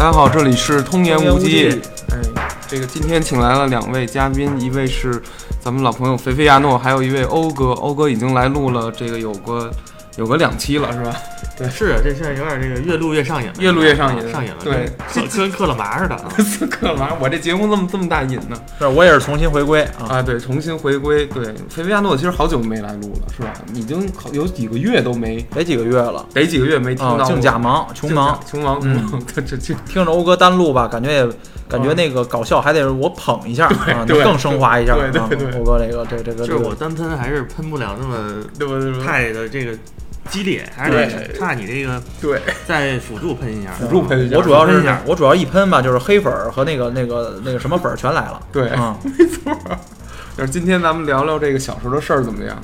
大家好，这里是通言无忌。哎，这个今天请来了两位嘉宾，一位是咱们老朋友菲菲亚诺，还有一位欧哥。欧哥已经来录了这个有个有个两期了，是吧？是这现在有点这个越录越上瘾了，越录越上瘾上瘾了，对跟跟嗑了麻似的啊。干嘛？我这节目这么这么大瘾呢？是我也是重新回归啊，啊，对，重新回归。对，菲菲亚诺其实好久没来录了，是吧？已经好有几个月都没得几个月了得几个月没听啊，到净假忙，穷忙。穷忙，穷忙，这这这听着欧哥单录吧，感觉也感觉那个搞笑还得我捧一下啊，就更升华一下。对对啊对欧哥这个这这个就是我单喷还是喷不了那么对不对？太的这个激烈，还是对得差你这个对，再辅助喷一下。辅助喷一下我主要是我主要一喷吧，就是黑粉儿和那个那个那个什么粉儿全来了。对啊 没错。就是今天咱们聊聊这个小时候的事儿怎么样？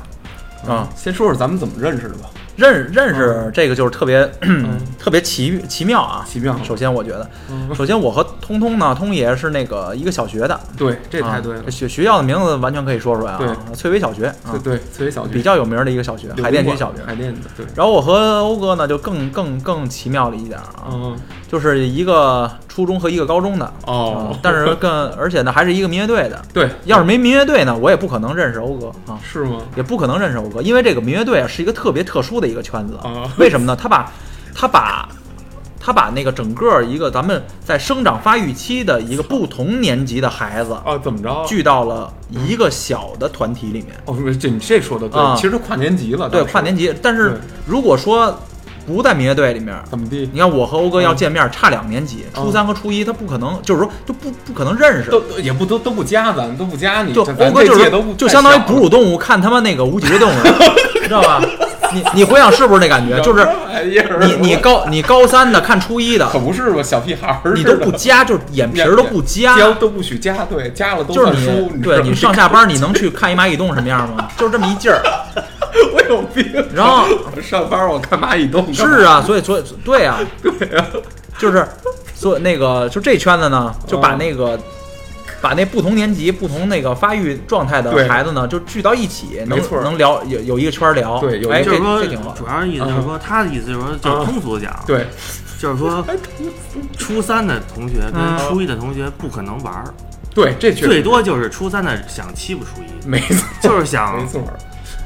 啊，先说说咱们怎么认识的吧。认认识这个就是特别嗯，特别奇奇妙啊。奇妙。首先我觉得，嗯首先我和通通呢，通爷是那个一个小学的，对，这太对了啊。学学校的名字完全可以说出来啊，对翠微小学啊对，对，翠微小学比较有名的一个小学，海淀区小学。海淀的，对。然后我和欧哥呢就更更更奇妙了一点啊，嗯，就是一个初中和一个高中的哦啊，但是更 而且呢还是一个民乐队的。对，要是没民乐队呢，我也不可能认识欧哥啊，是吗？也不可能认识欧哥，因为这个民乐队啊是一个特别特殊的一个圈子啊 为什么呢？他把他把他把那个整个一个咱们在生长发育期的一个不同年级的孩子啊，怎么着？聚到了一个小的团体里面。哦，不是这你这说的对，啊其实跨年级了，对，跨年级。但是如果说不在民乐队里面，怎么地？你看我和欧哥要见面差两年级，嗯初三和初一他不可能，就是说就不不可能认识。都也不都都不加咱，都不加你，就欧哥就是就相当于哺乳动物看他妈那个无脊椎动物，知道吧？你你回想是不是那感觉？就是你你高你高三的看初一的，可不是吧？小屁孩儿你都不加，就是眼皮儿都不加，都不许加，对，加了都就是对你上下班你能去看一蚂蚁洞什么样吗？就是这么一劲儿。我有病。然后我上班我看蚂蚁洞，是啊，所以所以对啊，对啊，就是所以那个就这圈子呢，就把嗯。那个。把那不同年级、不同那个发育状态的孩子呢，就聚到一起，能没错能聊有有一个圈聊，哎，对有一个这就是说这挺好，主要是意思就是说，他的意思就是说，就是通俗地讲，对，就是说，初三的同学跟嗯。初一的同学不可能玩儿，对，这最多就是初三的想欺负初一，没错，就是想没错，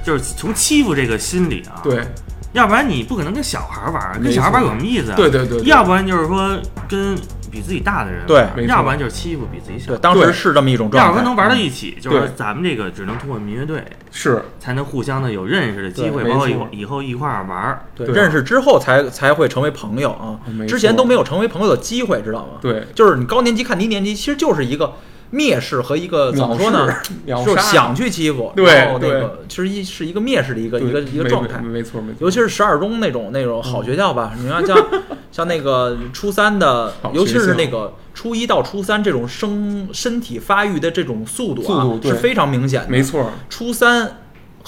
就是从欺负这个心理啊，，对，要不然你不可能跟小孩儿玩儿，跟小孩儿玩儿有什么意思啊？对对对对。要不然就是说跟比自己大的人对要不然就是欺负比自己小。当时对。是这么一种状态。要不然能玩到一起，就是说咱们这个只能通过民乐队是，才能互相的有认识的机会，对包括以后以后一块儿。玩对。认识之后才才会成为朋友啊，之前都没有成为朋友的机会，知道吗？对，就是你高年级看低年级，其实就是一个蔑视和一个怎么说呢？就是想去欺负，对然后那对。个其实一是一个蔑视的一个一个一个状态。没。错没错，尤其是十二中那种那种好学校吧，你看像 像那个初三的，尤其是那个初一到初三这种生身体发育的这种速度啊是非常明显的。没错，初三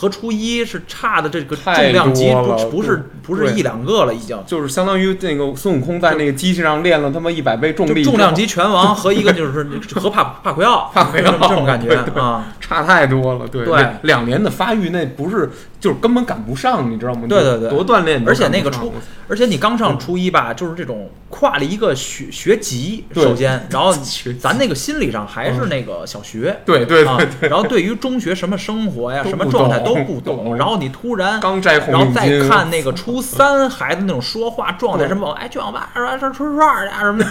和初一是差的这个重量级不不是不是一两个了，已经。就是相当于那个孙悟空在那个机器上练了他妈一百倍重力重量级拳王和一个就是 和帕帕奎奥，帕奎奥这种感觉啊。差太多了，对对两两年的发育那不是就是根本赶不上，你知道吗？对对对。多锻炼而且那个初，而且你刚上初一吧，就是这种跨了一个学学级，首先，然后咱那个心理上还是那个小学。对对啊对对，，然后对于中学什么生活呀、什么状态都不懂懂，然后你突然刚摘红然后再看那个初三孩子那种说话状态，什么哎去网吧说说吃串儿去啊什么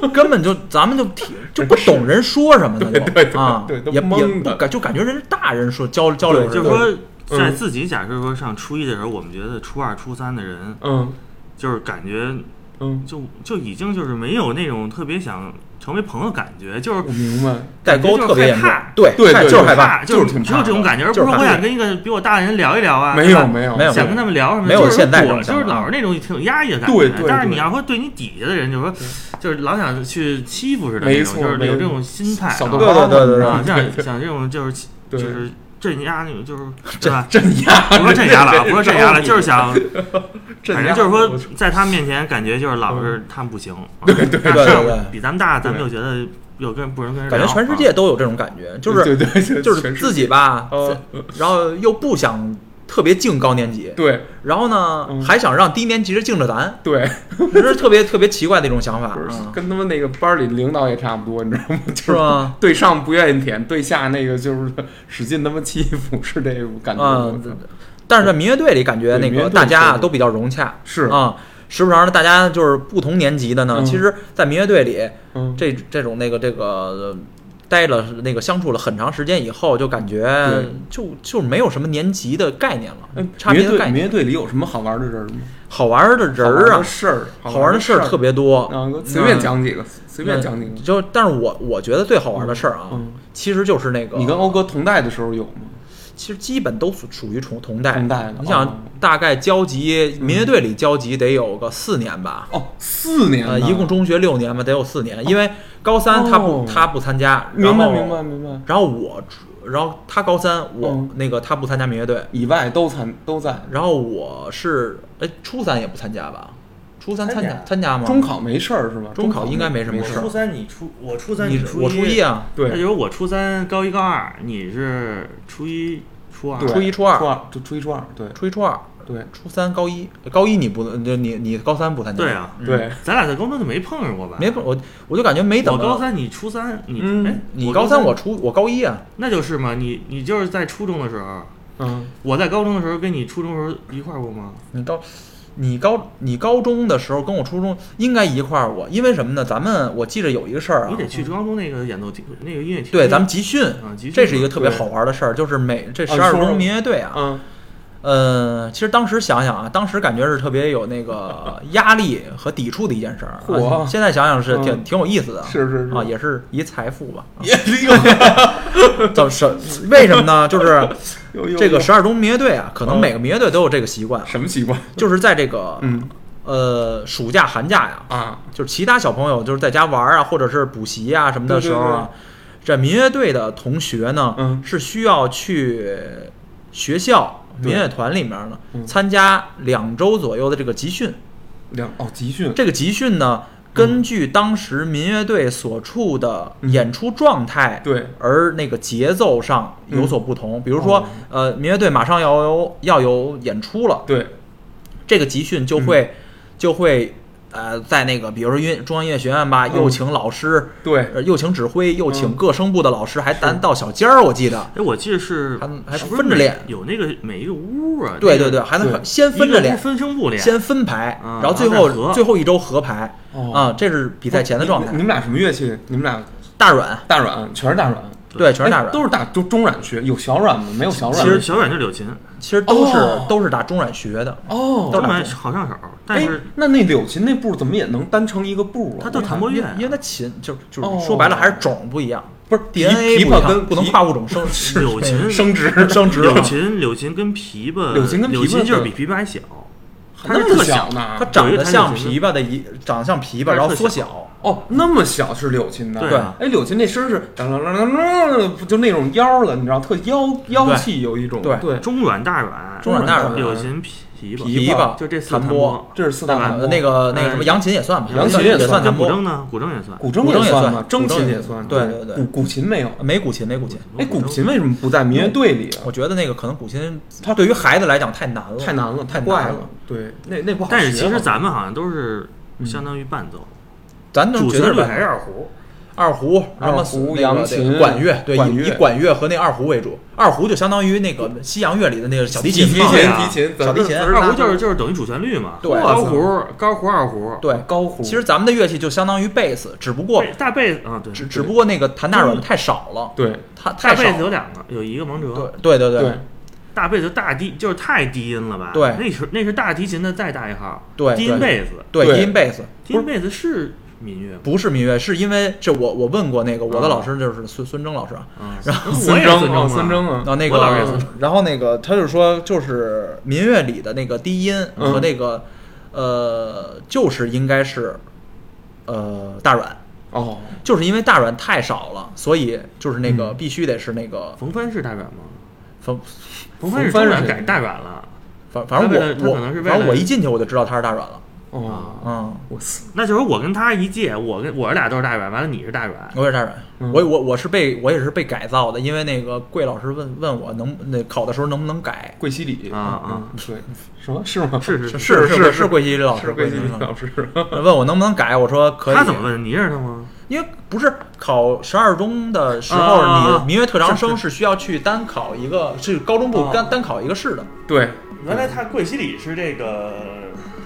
的，根本就咱们就听就不懂人说什么的，就对对啊也也懵的不感就感觉人是大人说交交流就是说，嗯在自己假设说上初一的时候，我们觉得初二、初三的人，嗯。就是感觉嗯，就就已经就是没有那种特别想成为朋友感觉，就是我明白，代沟特别严重。害怕，对对就是害怕，就是挺只有这种感觉，而不是我想跟一个比我大的人聊一聊啊，没有没有没有。想跟他们聊什么，没有就是现在我就是老是那种挺有压抑的感觉。对对对。但是你要说对你底下的人，就是说，就是老想去欺负似的那种，没错就是有这种心态对对对对啊，对像像这种就是就是镇压那个，就是 对吧？镇压，不说镇压了啊，不说镇压了，就是想，反正就是说，在他们面前感觉就是老是他们不行，对对对对对。比咱们大，咱们对又觉得有跟不能跟人感觉全世界都有这种感觉，就是对对对，就是自己吧哦，然后又不想特别敬高年级，对。然后呢、嗯。还想让低年级是敬着咱，对，这是特别特别奇怪的一种想法。跟他们那个班里领导也差不多，你知道吗？就是吧？对上不愿意舔，对下那个就是使劲他妈欺负，是这种感觉。但是在民乐队里，感觉那个大家啊都比较融洽，是。啊。时不常的，大家就是不同年级的呢。嗯。其实，在民乐队里，嗯，这这种那个这个呃待了那个相处了很长时间以后，就感觉就就没有什么年级的概念了哎，差别的概念。乐队里有什么好玩的人吗？好玩的人儿啊的，事儿，好玩的事儿特别多。啊，随便讲几个，随便讲几个。就，但是我我觉得最好玩的事儿啊，嗯，其实就是那个你跟欧哥同代的时候有吗？其实基本都属属于同同代。同代的你想哦，大概交集民乐队里交集得有个四年吧，哦，四年呢，呃，一共中学六年嘛，得有四年。因为高三他不哦他不参加，明白明白明白，然后我，然后他高三，我嗯那个他不参加民乐队，以外都参都在。然后我是哎初三也不参加吧？初三参加参加吗？中考没事儿是吧？中考应该没什么事儿初。三你初我初三你初我初一啊，对，那就是我初三高一高二，你是初一初二，对初一初二初二就初一初二，对初一初二，对初三高一，高一你不就你你高三不参加？对啊嗯对，咱俩在高中就没碰上过吧？没碰我我就感觉没怎么。我高三，你初三，你嗯哎，你高三，我三我初我高一啊，那就是嘛，你你就是在初中的时候，嗯，我在高中的时候跟你初中的时候一块儿过吗？你高，你高你高中的时候跟我初中应该一块儿我，因为什么呢？咱们我记着有一个事儿啊你，得去高中那个演奏厅，那个音乐厅。对，咱们集训，啊，集训这是一个特别好玩的事儿，就是每这十二中民乐队啊，嗯，呃，其实当时想想啊，当时感觉是特别有那个 压力和抵触的一件事儿啊。现在想想是挺嗯。挺有意思的，是是是。啊，也是一财富吧。啊。也有 怎么是为什么呢？就是这个十二中民乐队啊，可能嗯。每个民乐队都有这个习惯，什么习惯？就是在这个嗯。呃暑假寒假呀，啊，就是其他小朋友就是在家玩啊，或者是补习啊什么的时候啊，这民乐队的同学呢，嗯。是需要去学校对民乐团里面呢嗯。参加两周左右的这个集训。两哦集训，这个集训呢，根据当时民乐队所处的嗯演出状态，对。而那个节奏上有所不同。比如说哦，呃，民乐队马上要有要有演出了，对。这个集训就会、就会呃，在那个比如说音乐中央音乐学院吧，嗯。又请老师，对。呃又请指挥，又请嗯各声部的老师，还单到小间儿，我记得。哎，我记得是还还分着练。有那个每一个屋啊？对对对，还能对。先分着练分声部练，先分排，啊然后最后最后一周合排。哦。啊，这是比赛前的状态。你。们俩什么乐器？你们俩大软，大软，全是大软，对，全是大哎软，都是大中中软学，有小软吗？没有小软。其实小软就柳琴，其实都是、哦都是打中软学的。哦，都软好上手，但哎是，那那柳琴那步怎么也能单成一个步啊？它叫弹拨乐啊，因为它琴就就哦说白了还是种不一样不是琵，DNA 琵琶跟不能琵跨物种生 柳琴升值，生殖。柳琴柳琴跟琵琶，柳琴跟琵琶柳琴就是比琵琶还小，它那么是特小呢？它长得像琵琶的一，长得像琵琶，然后缩小小。哦，那么小是柳琴的。对啊哎，柳琴那声是当当当当当，就那种腰了？你知道，特妖妖气有一种。对对，中软大软，中软大软柳琴琵琶，琵琶就这四弹拨这是四大弹拨。呃那个那个哎什么扬琴也算吧，扬琴也算那也算弹拨。古筝呢？古筝也算，古筝也算？筝琴也算。对对对古古琴没有。没古琴，没古琴。哎，古琴为什么不在民乐队里啊？我觉得那个可能古琴，它对于孩子来讲太难了，太难了，太难怪了。对，那那不好学。但是其实咱们好像都是相当于伴奏，咱能主旋律还是二胡，二胡，什么二胡那个这扬琴管乐，对，以以管乐和那二胡为主。二胡就相当于那个西洋乐里的那个小提琴提嘛，琴对啊提琴小提琴二胡就是就是等于主旋律嘛，对高胡高胡二胡，对。高胡。其实咱们的乐器就相当于贝斯，只不过大贝斯啊，对，只只不过那个弹大软的太少了，对它大贝太少了。斯有两个，有一个王哲，对对对对大贝斯大低就是太低音了吧？对那是那是大提琴的再大一号，对低音贝斯，对，对低音贝斯低音贝斯是民乐？不是民乐，是因为这我我问过那个我的啊老师就是孙孙征老师啊，啊，然后孙征啊，孙征啊，那个，然后那个他就说，就是民乐里的那个低音嗯和那个、呃，就是应该是呃大软，哦，就是因为大软太少了，所以就是那个嗯。必须得是那个冯帆是大软吗？冯冯帆是谁中软改大软了，反反正我我反正我一进去我就知道他是大软了，哦，嗯，我操，那就是我跟他一届，我跟我俩都是大软，完了你是大软，我也是大软，嗯。我我我是被我也是被改造的，因为那个桂老师问问我能那考的时候能不能改，桂西里啊啊。嗯。对，什么是吗？是是是是是是桂西里老师，是桂西里老老师，问我能不能改，我说可以。他怎么？问？你认识他吗？因为不是考十二中的时啊候，啊啊你民乐特长生是需要去单考一个，是高中部啊。单单考一个试的。对，原来他桂西里是这个，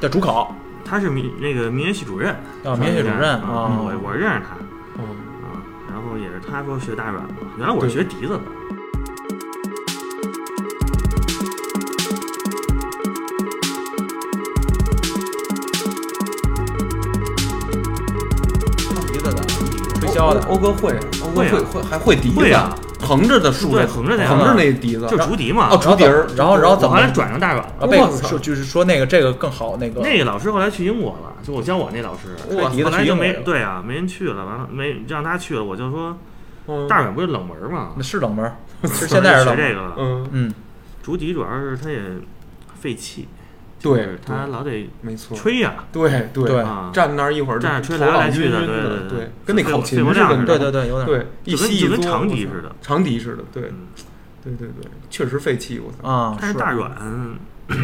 的主考。他是民那个民乐系主任。啊民乐系主任啊啊我我认识他。嗯，啊，然后也是他说学大软嘛，原来我是学笛子的。笛子的，吹箫的，欧哥会，欧哥会啊会会还会笛子会啊，横着的竖着，对横着那个横着那笛子，就竹笛嘛，哦，竹笛儿，然后然后怎么我后来转成大软了。啊被说就是说那个这个更好那个那个老师后来去英国了，就我教我那老师，吹笛子后来就没对啊，没人去了，完了没让他去了，我就说嗯大软不是冷门嘛，那是冷门 现在是冷门儿。学这个了。嗯，嗯，竹笛主要是它也费气，对他老得没错，吹呀，对对站那儿一会儿站着吹头来来去的对对对对，跟那口琴似的，对对对，有点对，一吸一跟长笛似的长笛似的，对嗯对对对，确实费气，我操，啊。但是大。软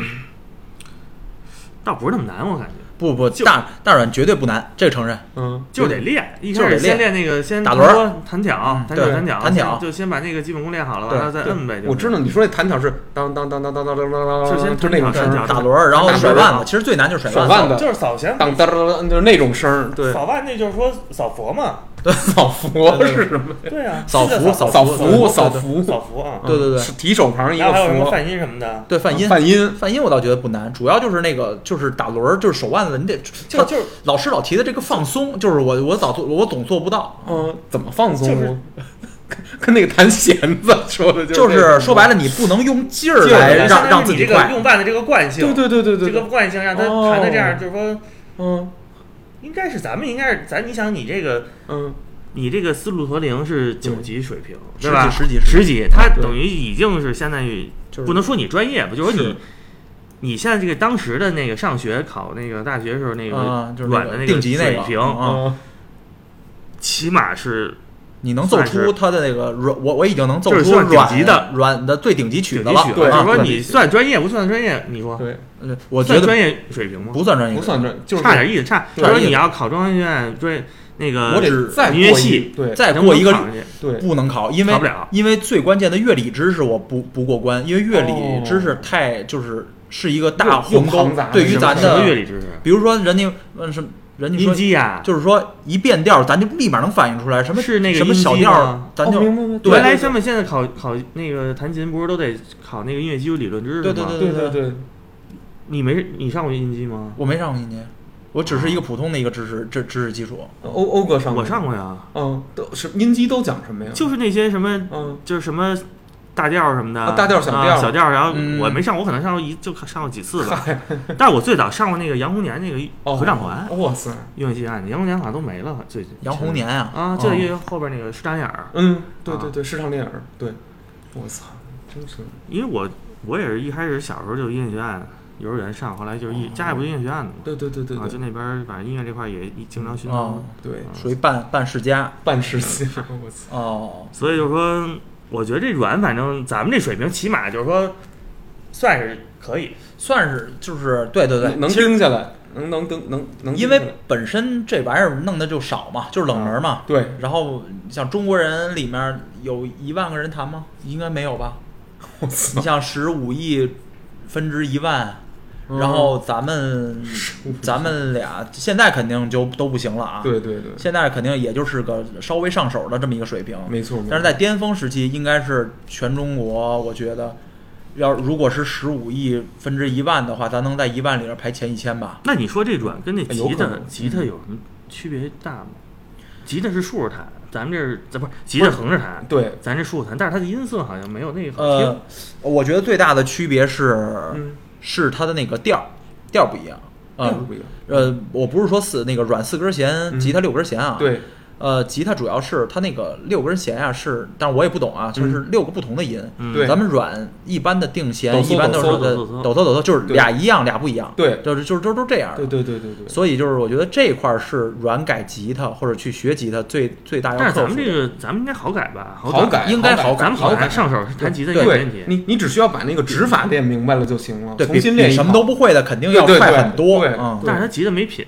倒不是那么难，我感觉不不就大大软绝对不难，这个承认。嗯，就得练。一就是得开始先练练那个先打轮儿弹挑嗯，弹挑，对弹挑，弹挑就先把那个基本功练好了，对完了再呗。就我知道你说那弹挑是当当当当当当当当当，就先就那种声打轮儿，然后甩腕子，其实最难就是甩甩腕子。就是扫弦当当当，就是那种声儿，对，扫腕那就是说扫佛嘛。扫佛是什么？对啊，扫福扫扫扫福，扫符啊。对对对。是提手旁一个福还有什么，泛音什么的，对泛音，泛音，泛音我倒觉得不难，主要就是那个就是打轮儿，就是手腕子，你得他就就。是老师老提的这个放松，就是我我早做我总做不到，嗯，怎么放松？就是。跟 跟那个弹弦子说的就是说白了，你不能用劲儿来来让让自己快。用腕的这个惯性，对对对对对，这个惯性让他哦。弹的这样，就是说，嗯应该是咱们应该是咱，你想你这个嗯，你这个思路驼铃是九级水平，十对吧？十级十级，他等于已经是相当于不能说你专业吧，就是你。你现在这个当时的那个上学考那个大学时候那个软的那个水平，起码是你能奏出它的那个软，我我已经能奏出软级的软的最顶级曲。子了。对就是说你算专业不算专业？你说对，呃我觉得专业水平吗？不算专业，不算专，就是差点意思，差。对他说你要考中央学院专那个我得再过一音乐系，对再过一个对，不能考，因为考不了因为最关键的乐理知识我不不过关，因为乐理哦知识太就是是一个大鸿沟，对于咱的，理知识？比如说人家问什么，人家音说基呀，就是说一变调，咱就立马能反应出来什么是那个什么小调吗，咱就哦明白对原来他们现在考考那个弹琴，不是都得考那个音乐基础理论知识吗？对对对对对对，你没你上过音基吗？我没上过音基，我只是一个普通的一个知识知知识基础。欧欧哥上过我上过呀，嗯，都是音基都讲什么呀？就是那些什么，嗯就是什么大调什么的，啊大调小调。啊小调。然后嗯。我没上，我可能上过一就上过几次吧。但是我最早上过那个杨红年那个哦合唱团，哇塞，音乐系案的杨红年好像都没了，最近。杨红年啊啊，就后边那个施展眼儿。嗯，对啊。对对，市场电影，对，我操，真是，因为我我也是一开始小时候就音乐学院，幼儿园上，后来就是一家里不是音乐学院的嘛，对对对对啊，就，那边儿反正音乐这块儿也经常熏哦陶，对，属于半半世家。半世家，我操，哦，所以就是说，我觉得这软，反正咱们这水平，起码就是说，算是可以。算是就是对对对，能能其实盯下来，能能能能能，因为本身这玩意儿弄的就少嘛，就是冷门嘛。对，然后像中国人里面有一万个人谈吗？应该没有吧？我你，像十五亿分之一万，嗯然后咱们咱们俩现在肯定就都不行了啊。，对对对，现在肯定也就是个稍微上手的这么一个水平。没错，没错但是在巅峰时期，应该是全中国，我觉得，要如果是十五亿分之一万的话，咱能在一万里边排前一千吧？那你说这软跟那吉他吉他有什么区别大吗？吉他是竖着弹，咱们这是咱不是吉他横着弹，对，咱这竖着弹，但是它的音色好像没有那个好听。呃，我觉得最大的区别是，嗯，是它的那个调儿调儿不一样。啊、调不一样，呃，我不是说四那个软四根弦，嗯吉他六根弦啊。，对，呃，吉他主要是它那个六根弦呀是，但是我也不懂啊，就是六个不同的音。嗯。对。咱们软一般的定弦一般都是的抖抖抖抖，就是俩一样俩不一样，对。就是就是都都这样。的。对对对对对，所以就是我觉得这一块儿是软改吉他或者去学吉他最最大要但是。咱们这个，咱们应该好改吧？好改，改。应该好改。咱们好改改，上手弹吉他对没问题。你你只需要把那个指法练明白了就行了，对，比重新练什么都不会的肯定要快对对对很多。对嗯，但是他吉他没品，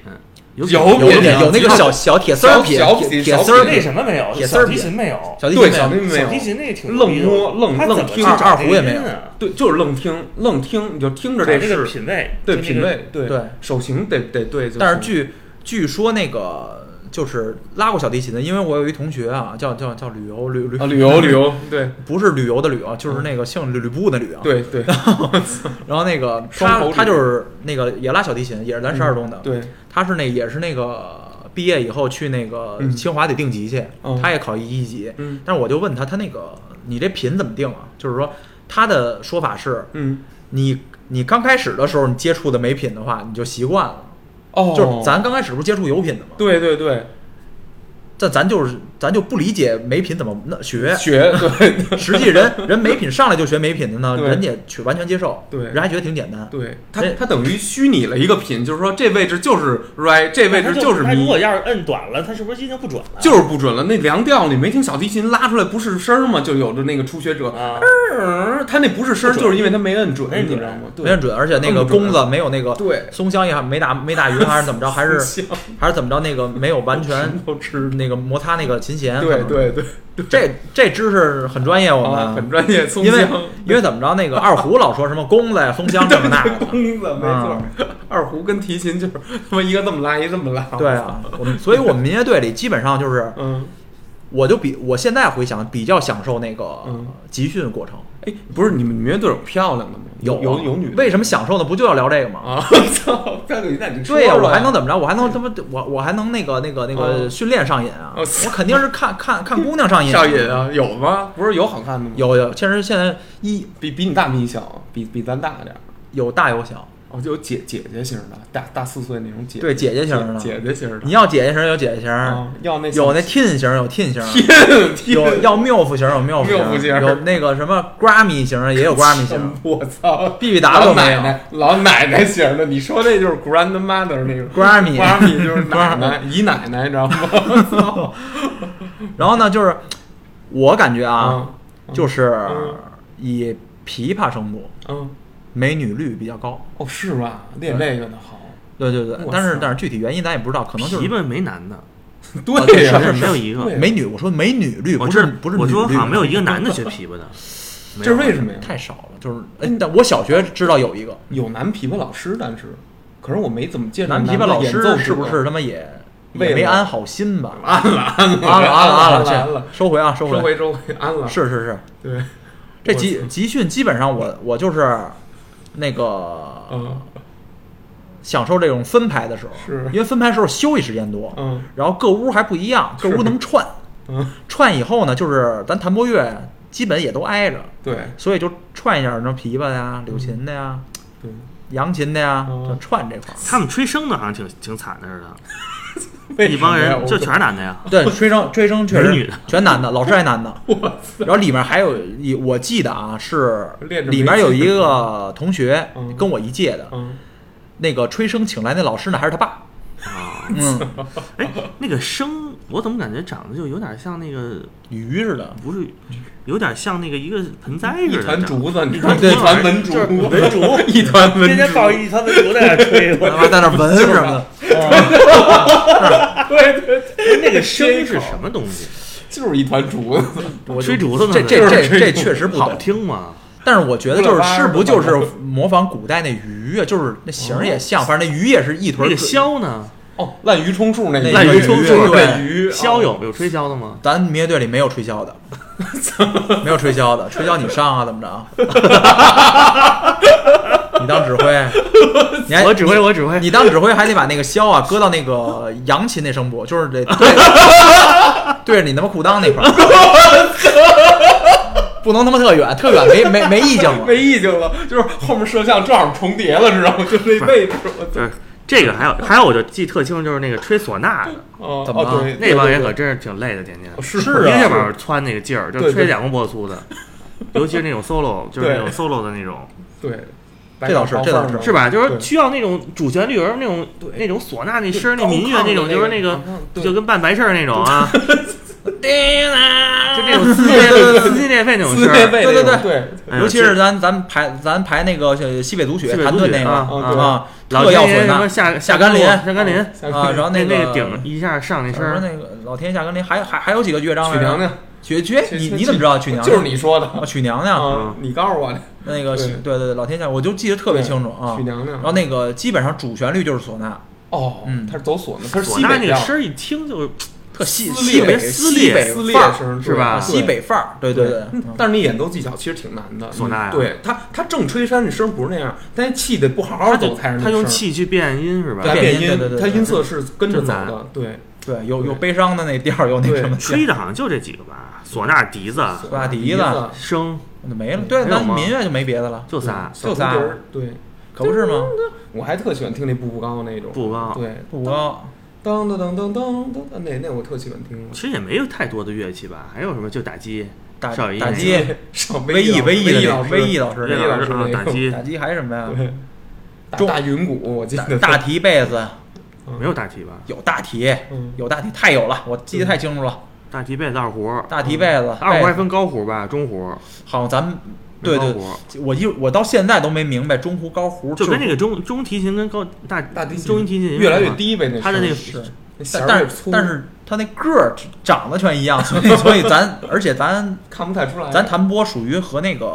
有有有品点有那个小小小铁丝儿小铁铁铁丝儿铁为什么没有？小提铁丝儿比琴没有，小提琴没有小提琴没有小提琴那个挺愣摸愣愣听二胡也没有对，就是愣听愣听，你就听着这是个品味，对品味，对对手型得得对，但是据据说那个就是拉过小提琴的，因为我有一同学啊，叫叫叫旅游旅旅啊旅游旅游，对不是旅游的旅啊，就是那个姓吕吕布的吕啊。。对对 然后那个他他就是那个也拉小提琴，也是咱十二中的。对，他是那也是那个毕业以后去那个嗯清华得定级去，嗯他也考一一级。嗯但是我就问他，他那个你这品怎么定啊？就是说他的说法是，嗯你你刚开始的时候你接触的没品的话，你就习惯了。哦，就是咱刚开始不是接触有品的吗？对对对这咱就是咱就不理解美品怎么那学。学 对实际人人美品上来就学美品的呢，人家去完全接受，对人还觉得挺简单。对，他这他等于虚拟了一个品，就是说这位置就是 right，这位置就是他如果。要是摁短了，他是不是音就不准了？就是不准了，那凉调你没听小提琴拉出来不是声儿吗？就有的那个初学者，啊，嗯，他那不是声儿，就是因为他没摁准，你知道吗？没摁准，而且那个弓子没有那个对，松香也没打没打匀，还是怎么着，还是还是怎么着，那个没有完全 都吃，那个摩擦那个琴弦。对对对，这这知识很专业，我啊，们很专业，松因为因为怎么着，那个二胡老说什么弓子呀、风箱这么那的。弓子没错，二胡跟提琴就是他妈一个这么拉，一个这么拉。对啊，我们所以我们民乐队里基本上就是，嗯，我就比我现在回想比较享受那个嗯集训过程。哎，不是你们乐队有漂亮的吗？有有啊有女的为什么享受呢？不就要聊这个吗？啊？操，漂亮女那你说对呀、说我还能怎么着？我还能他妈我我还能那个那个那个嗯训练上瘾啊！哦我肯定是看看看姑娘上瘾。上瘾啊？有吗？不是有好看的吗？有有，其实现在一比比你大比你小，比比咱大点儿。有大有小，哦，就有姐姐姐型的，大大四岁那种姐，对姐姐型的姐姐型的。你要姐姐型有姐姐型，啊，要那有那 tin 型有 tin 型，有要 milf 型有 milf 型有那个什么 Grammy 型也有 Grammy 型 我操 BBW 老都没有奶奶老奶奶型的，你说那就是 grandmother 那个 Grammy Grammy 就是奶奶姨奶奶，你知道吗？然后呢，就是我感觉啊，嗯就是嗯以琵琶声部嗯，美女率比较高。哦是吧？练这个的好，对对对但是但是具体原因咱也不知道，可能就是琵琶没男的，对呀，是没有一个美女。我说美女率不是不是我说好，像没有一个男的学琵琶的，这是为什么呀？太少了。就是，哎，但我小学知道有一个有男琵琶老师，但是可是我没怎么见着男琵琶的老师，是不是他妈也也没安好心吧？安了安了安了安了安了，收回啊，收回。收回收回安了，是是是，对，这集集训基本上我我就是那个嗯。享受这种分排的时候，是。因为分排时候休息时间多，嗯。然后各屋还不一样，各屋能串，嗯，串以后呢，就是咱弹拨乐基本也都挨着，对。所以就串一下什么琵琶的呀、柳琴的呀、对，扬琴的呀，嗯。就串这块儿。他们吹笙的好像挺挺惨的似的，为一帮人就全是男的呀。对，吹笙吹笙确实没女的。全男的，老师还男的。然后里面还有一，我记得啊，是里面有一个同学嗯。跟我一届的，嗯。那个吹笙请来那老师呢还是他爸。啊，嗯，哎，那个笙，我怎么感觉长得就有点像那个，鱼似的。不是，有点像那个一个盆栽似的。一团竹子，你看一团文竹，文竹，一团文天抱一团文竹在那吹，他妈在那闻什么 的，对对，那个笙是什么东西？就是一团竹子，吹竹子呢？这这就是这这确实不好懂。听嘛？但是我觉得就是乌拉巴是不就是模仿古代那鱼啊，就是那形儿也像，反正那鱼也是一那个坨儿箫呢？哦，滥竽充数那个滥竽充数对对鱼箫有有吹箫的吗？咱民乐队里没有吹箫的，没有吹箫的，吹箫你上啊，怎么着？你当指挥，你还 我指挥，我指挥。你当指挥还得把那个箫啊搁到那个扬琴那声部，就是得对对着你他妈裤裆那块儿，不能他妈特远，特远没没没意境了。没意境了，就是后面摄像正好重叠了，知道吗？就那位置，我操这个还有还有，我就记特清楚，就是那个吹唢呐的。哦怎么了？哦对，那帮人可真是挺累的，天天是是啊。一个劲儿往上窜那个劲儿，就对对。吹两公脖子粗的，尤其是那种 solo，就是那种 solo 的那种，对，这倒是这倒是。是吧？就是需要那种主旋律，而那种那种唢呐那声儿，那民乐那种，就是那个就跟办白事儿那种啊，就那种撕裂撕心裂肺那种声儿。对对对。对。尤其是咱咱排咱排那个西北组曲西北谭盾那个啊啊啊，老天爷什么呐下下甘霖下甘霖啊，然后那那个顶一下上那声儿，什么那个老天爷下甘霖，还还还有几个乐章来着曲娘娘，曲曲，你你怎么知道曲娘娘？就是你说的。啊，曲娘娘啊，你告诉我的，那个对。对对对，老天下我就记得特别清楚啊。曲。娘娘然后那个基本上主旋律就是唢呐，哦嗯，他是走唢呐，他是唢呐那西北调，个声儿一听就特西撕裂西北撕裂西北撕裂范儿声是吧啊西北范儿，对对对。嗯但是你演奏技巧其实挺难的，唢呐呀对他，他正吹山，那声不是那样，但是气得不好好走才是那他用气去变音是吧？变音他音色是跟着走的，对，对，有有悲伤的那调儿，有那对什么吹的好像就这几个吧，唢呐、笛子、唢呐笛子子笙，就没了。对，咱没有吗民乐就没别的了，就仨。就仨对，可不是吗？我还特喜欢听那步步高那种，步步高对，步步高，当当当当当当，那那我特喜欢听。其实也没有太多的乐器吧，还有什么就打击、打少爷打击个、上威毅威毅的那老师，威毅老师乐那个老师打击打击还有什么呀？对，大中大云鼓，我记大得大提贝斯没有大提吧？有大提，嗯有大提，太有了，我记得太清楚了。大提贝斯、二胡，大提贝斯，贝斯二胡还分高胡吧、中胡，好像咱们对对，我一我到现在都没明白中胡高胡就跟那个中中提琴跟高大大提琴中音提琴越来越低呗，那他的那个是，但但是但是他那个儿长得全一样，所以 所以咱而且咱看不太出来。咱弹拨属于和那个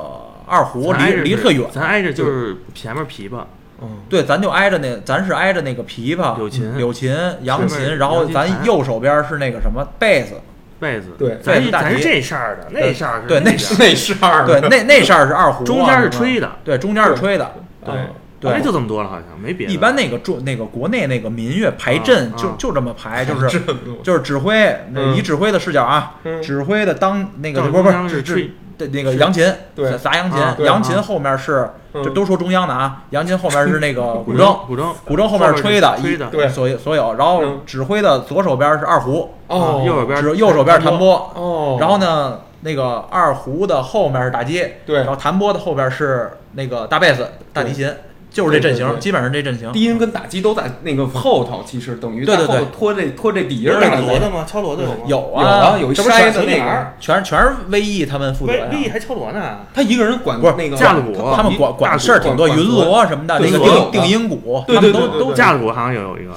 二胡离离特远，咱挨着就是前面琵琶，嗯，对，咱就挨着那，咱是挨着那个琵琶、柳琴柳琴、扬琴，然后咱右手边是那个什么贝斯，贝斯，对咱咱是这扇儿的，那扇儿是对那那个那是二对，那那扇儿是二胡啊，中间是吹的，对，中间是吹的，对对。就这么多了，好像没别的。一般那个中那个国内那个民乐排阵就就这么排，就是就是指挥嗯以指挥的视角啊，嗯指挥的当那个正不是不吹是是对那个扬琴，对砸扬琴扬琴后面是嗯这都说中央的啊，扬琴后面是那个 古古筝，古筝，古筝后面是吹的，吹的一对所有所有，然后嗯指挥的左手边是二胡，哦，右手边是右手边弹拨，哦，然后呢，那个二胡的后面是打击，对然后弹拨的后边是那个大贝斯、大提琴，就是这阵型，对对对。基本上这阵型。低音跟打击都在那个后头，其实等于对对对。在后头拖这拖这底音儿锣的吗？敲锣的有吗？有有啊有一筛子那个全全是 VE 他们负责呀。威威毅还敲锣呢，他一个人管不是那个架子鼓他们管管的事儿挺多，云锣什么的，那个定定音鼓，对他们都对对。对对都架子鼓好像有有一个，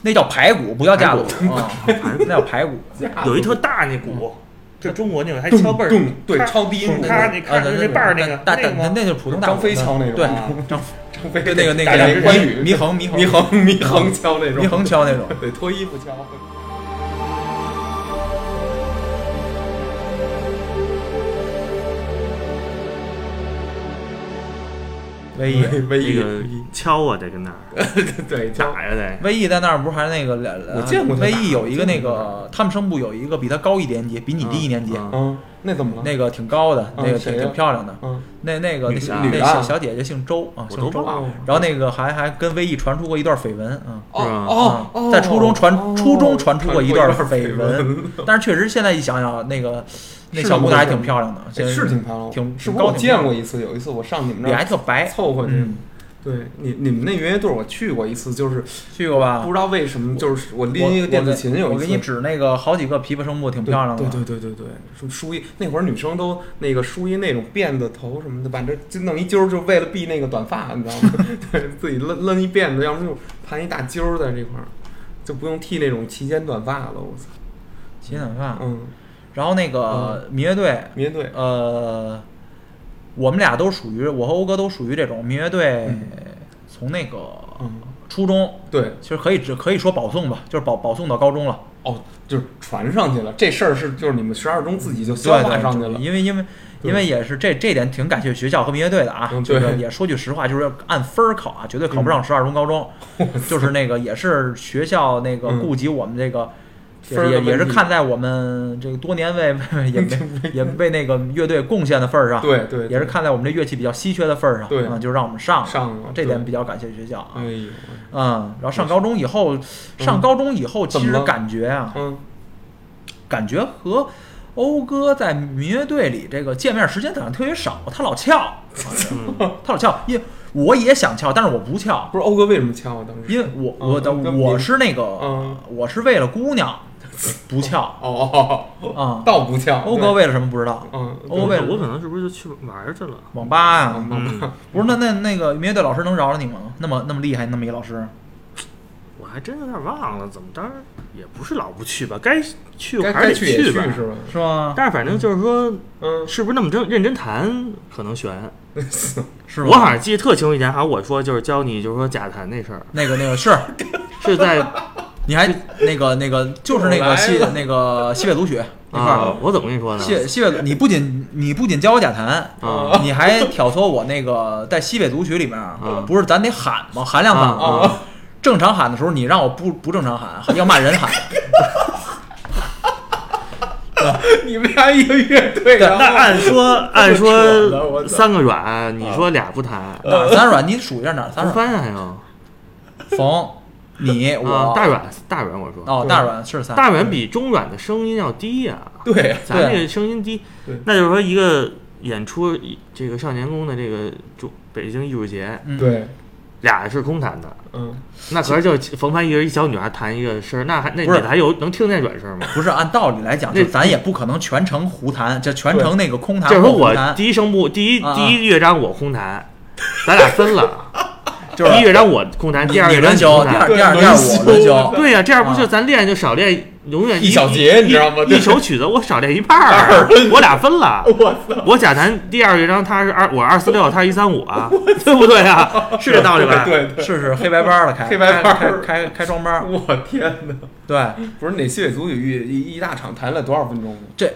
那叫排鼓，不叫架子鼓。啊，那叫排鼓。有一特大那鼓，就中国那种还敲倍儿咚对咔超低音鼓咔那啊，咔那那瓣儿那个大大那？那就是普通大鼓张飞敲那种。对啊，张张飞对那个那大个关羽祢衡祢衡祢衡祢衡敲那种，祢衡敲那种。对脱衣服敲。威毅，威毅敲啊，得跟那儿 对打呀得。威毅在那儿不是还那个两？我见过威毅有一个那个，他们声部有一个比他高一年级，比你低一年级，嗯嗯，那怎么了？那个挺高的，那个挺挺漂亮的。嗯那那个那小小姐姐姓周啊，姓周。然后那个还还跟威毅传出过一段绯闻啊。哦哦，在初中传哦初中传出过一段绯闻，但是确实现在一想想，那个那小姑娘还挺漂亮的，是挺漂亮，挺是高挺漂亮见过一次？有一次我上你们那脸还儿特白。凑合去，嗯，对你你们那乐队我去过一次，就是去过吧？不知道为什么，就是我我拎一个电子琴有一次，我给你指那个好几个琵琶声部挺漂亮的。对对对对对，梳梳一那会儿女生都那个梳一那种辫子头什么的，把这就弄一揪儿，就为了避那个短发，你知道吗？对自己扔扔一辫子，要么就盘一大揪儿在这块儿，就不用剃那种齐肩短发了。我操，齐肩短发。嗯，然后那个民乐队，民乐队，呃，我们俩都属于我和欧哥都属于这种民乐队，从那个嗯，初中，对，其实可以只可以说保送吧，就是保保送到高中了。哦，就是传上去了，这事儿是就是你们十二中自己就对消化，上去了，因为因为因为也是这这点挺感谢学校和民乐队的啊，嗯就是对。也说句实话，就是按分儿考啊，绝对考不上十二中高中，就是那个也是学校那个嗯。顾及我们这个也是也也是看在我们这个多年为为也没 也为那个乐队贡献的份儿上，对对，也是看在我们这乐器比较稀缺的份儿上，对啊，就让我们上了上了这点比较感谢学校啊。哎呦，嗯，然后上高中以后，上高中以后，其实感觉啊，嗯，感觉和欧哥在民乐队里这个见面时间好像特别少，他老翘，嗯他老翘，因为我也想翘，但是我不翘，不是欧哥为什么翘啊？当时因为我嗯我的我是那个嗯我是为了姑娘不翘哦哦哦，啊。倒不翘，欧哥为了什么不知道？嗯，欧为了我可能是不是就去玩去了？网吧呀，嗯，不是那那那个民乐队老师能饶了你吗？那么那么厉害，那么一个老师，我还真有点忘了，怎么当然也不是老不去吧，该去还是得去吧。是吧？是吗？但是反正就是说，嗯，是不是那么真认真弹可能悬。是吗？我好像记得特清楚一点，好像我说就是教你就是说假弹那事儿，那个那个是，是在你还那个那个就是那个西那个西北组曲那块啊儿，，我怎么跟你说呢？西西北，你不仅你不仅教我假弹，啊你还挑唆我那个在西北组曲里面，嗯不是咱得喊吗？喊两嗓子。啊，正常喊的时候，你让我不不正常喊，要骂人喊。你们俩一个乐队，的那按说按说三个软，你说俩不弹，哪儿三软？你数一下哪儿三不软？翻呀又冯，你啊我，大软大软，我说。哦，大软是三。大软比中软的声音要低呀，对，咱这个声音低，那就是说一个演出这个少年宫的这个中北京艺术节，嗯，对，俩是空弹的，嗯，那可是就冯凡一人一小女孩弹一个声儿，那还那不是。你还有能听见软声吗？不是按道理来讲，那咱也不可能全程胡弹，这全程那个空弹就是说我第一声部第一第一乐章我空弹，咱俩分了，就是第一乐章我空弹，第二你乐章你，空弹。第二第二第二我轮休。对呀、这样不啊就咱练就少练，永远一小节你知道吗一一首曲子我少练一半儿，我俩分了。我操，我假弹第二乐章，他是二，我二四六，他是一三五啊，对不对啊？是这道理吧？对对，是是黑白班了，开黑白班开开开开双班。我天哪！对，不是哪西北足语一一大场弹了多少分钟？这，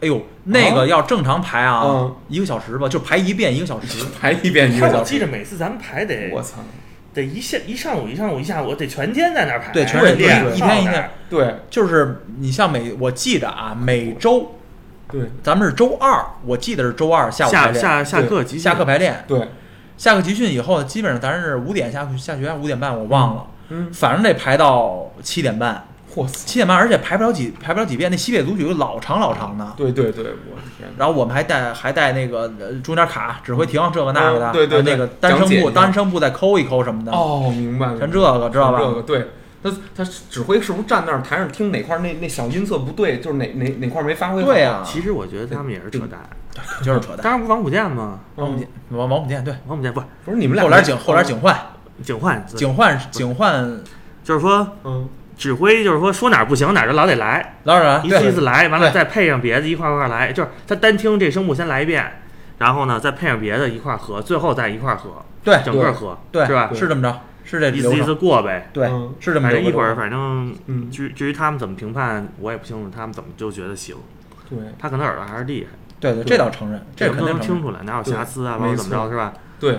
哎呦，那个要正常排啊嗯，一个小时吧，就排一遍一个小时。排一遍一个小时。我记着每次咱们排得我操！得一下一上午一上午一下午，得全天在那儿排，对，全是练对一天一天。对。就是你像每我记着啊，每周对。咱们是周二，我记得是周二下午排下练，下下课集训。下课排练，对，下课集训以后，基本上咱是五点下下学，五点半我忘了，嗯，反正得排到七点半，嚯塞！七点半，而且排不了几排不了几遍，那西北足球老长老长的。对对对，我的天！然后我们还带还带那个呃中间卡指挥停这个那个的，嗯对对对那个单声部单声部再抠一抠什么的，哦，明白了，全这个知道吧？这个对。他他指挥是不是站那儿台上听哪块儿那那小音色不对，就是哪哪哪块儿没发挥好？对呀、其实我觉得他们也是扯淡，就是扯淡。当然不是王普健吗？王普健，王王普健对，王普健不是不是你们俩后来警后来警幻警幻，警幻警幻就是说嗯指挥，就是说说哪儿不行哪儿就老得来，老冉一次一次来，完了再配上别的一块儿一块儿来，就是他单听这声部先来一遍，然后呢再配上别的一块儿合，最后再一块儿合，对整个合，对是吧？是这么着，是这意思意思，过呗。对嗯。是这么着反正一会儿，反正嗯，至至于他们怎么评判，我也不清楚，他们怎么就觉得行，对。他可能耳朵还是厉害，对对，这倒承认，这肯定。能听出来哪有瑕疵啊，对或者怎么着是吧？对，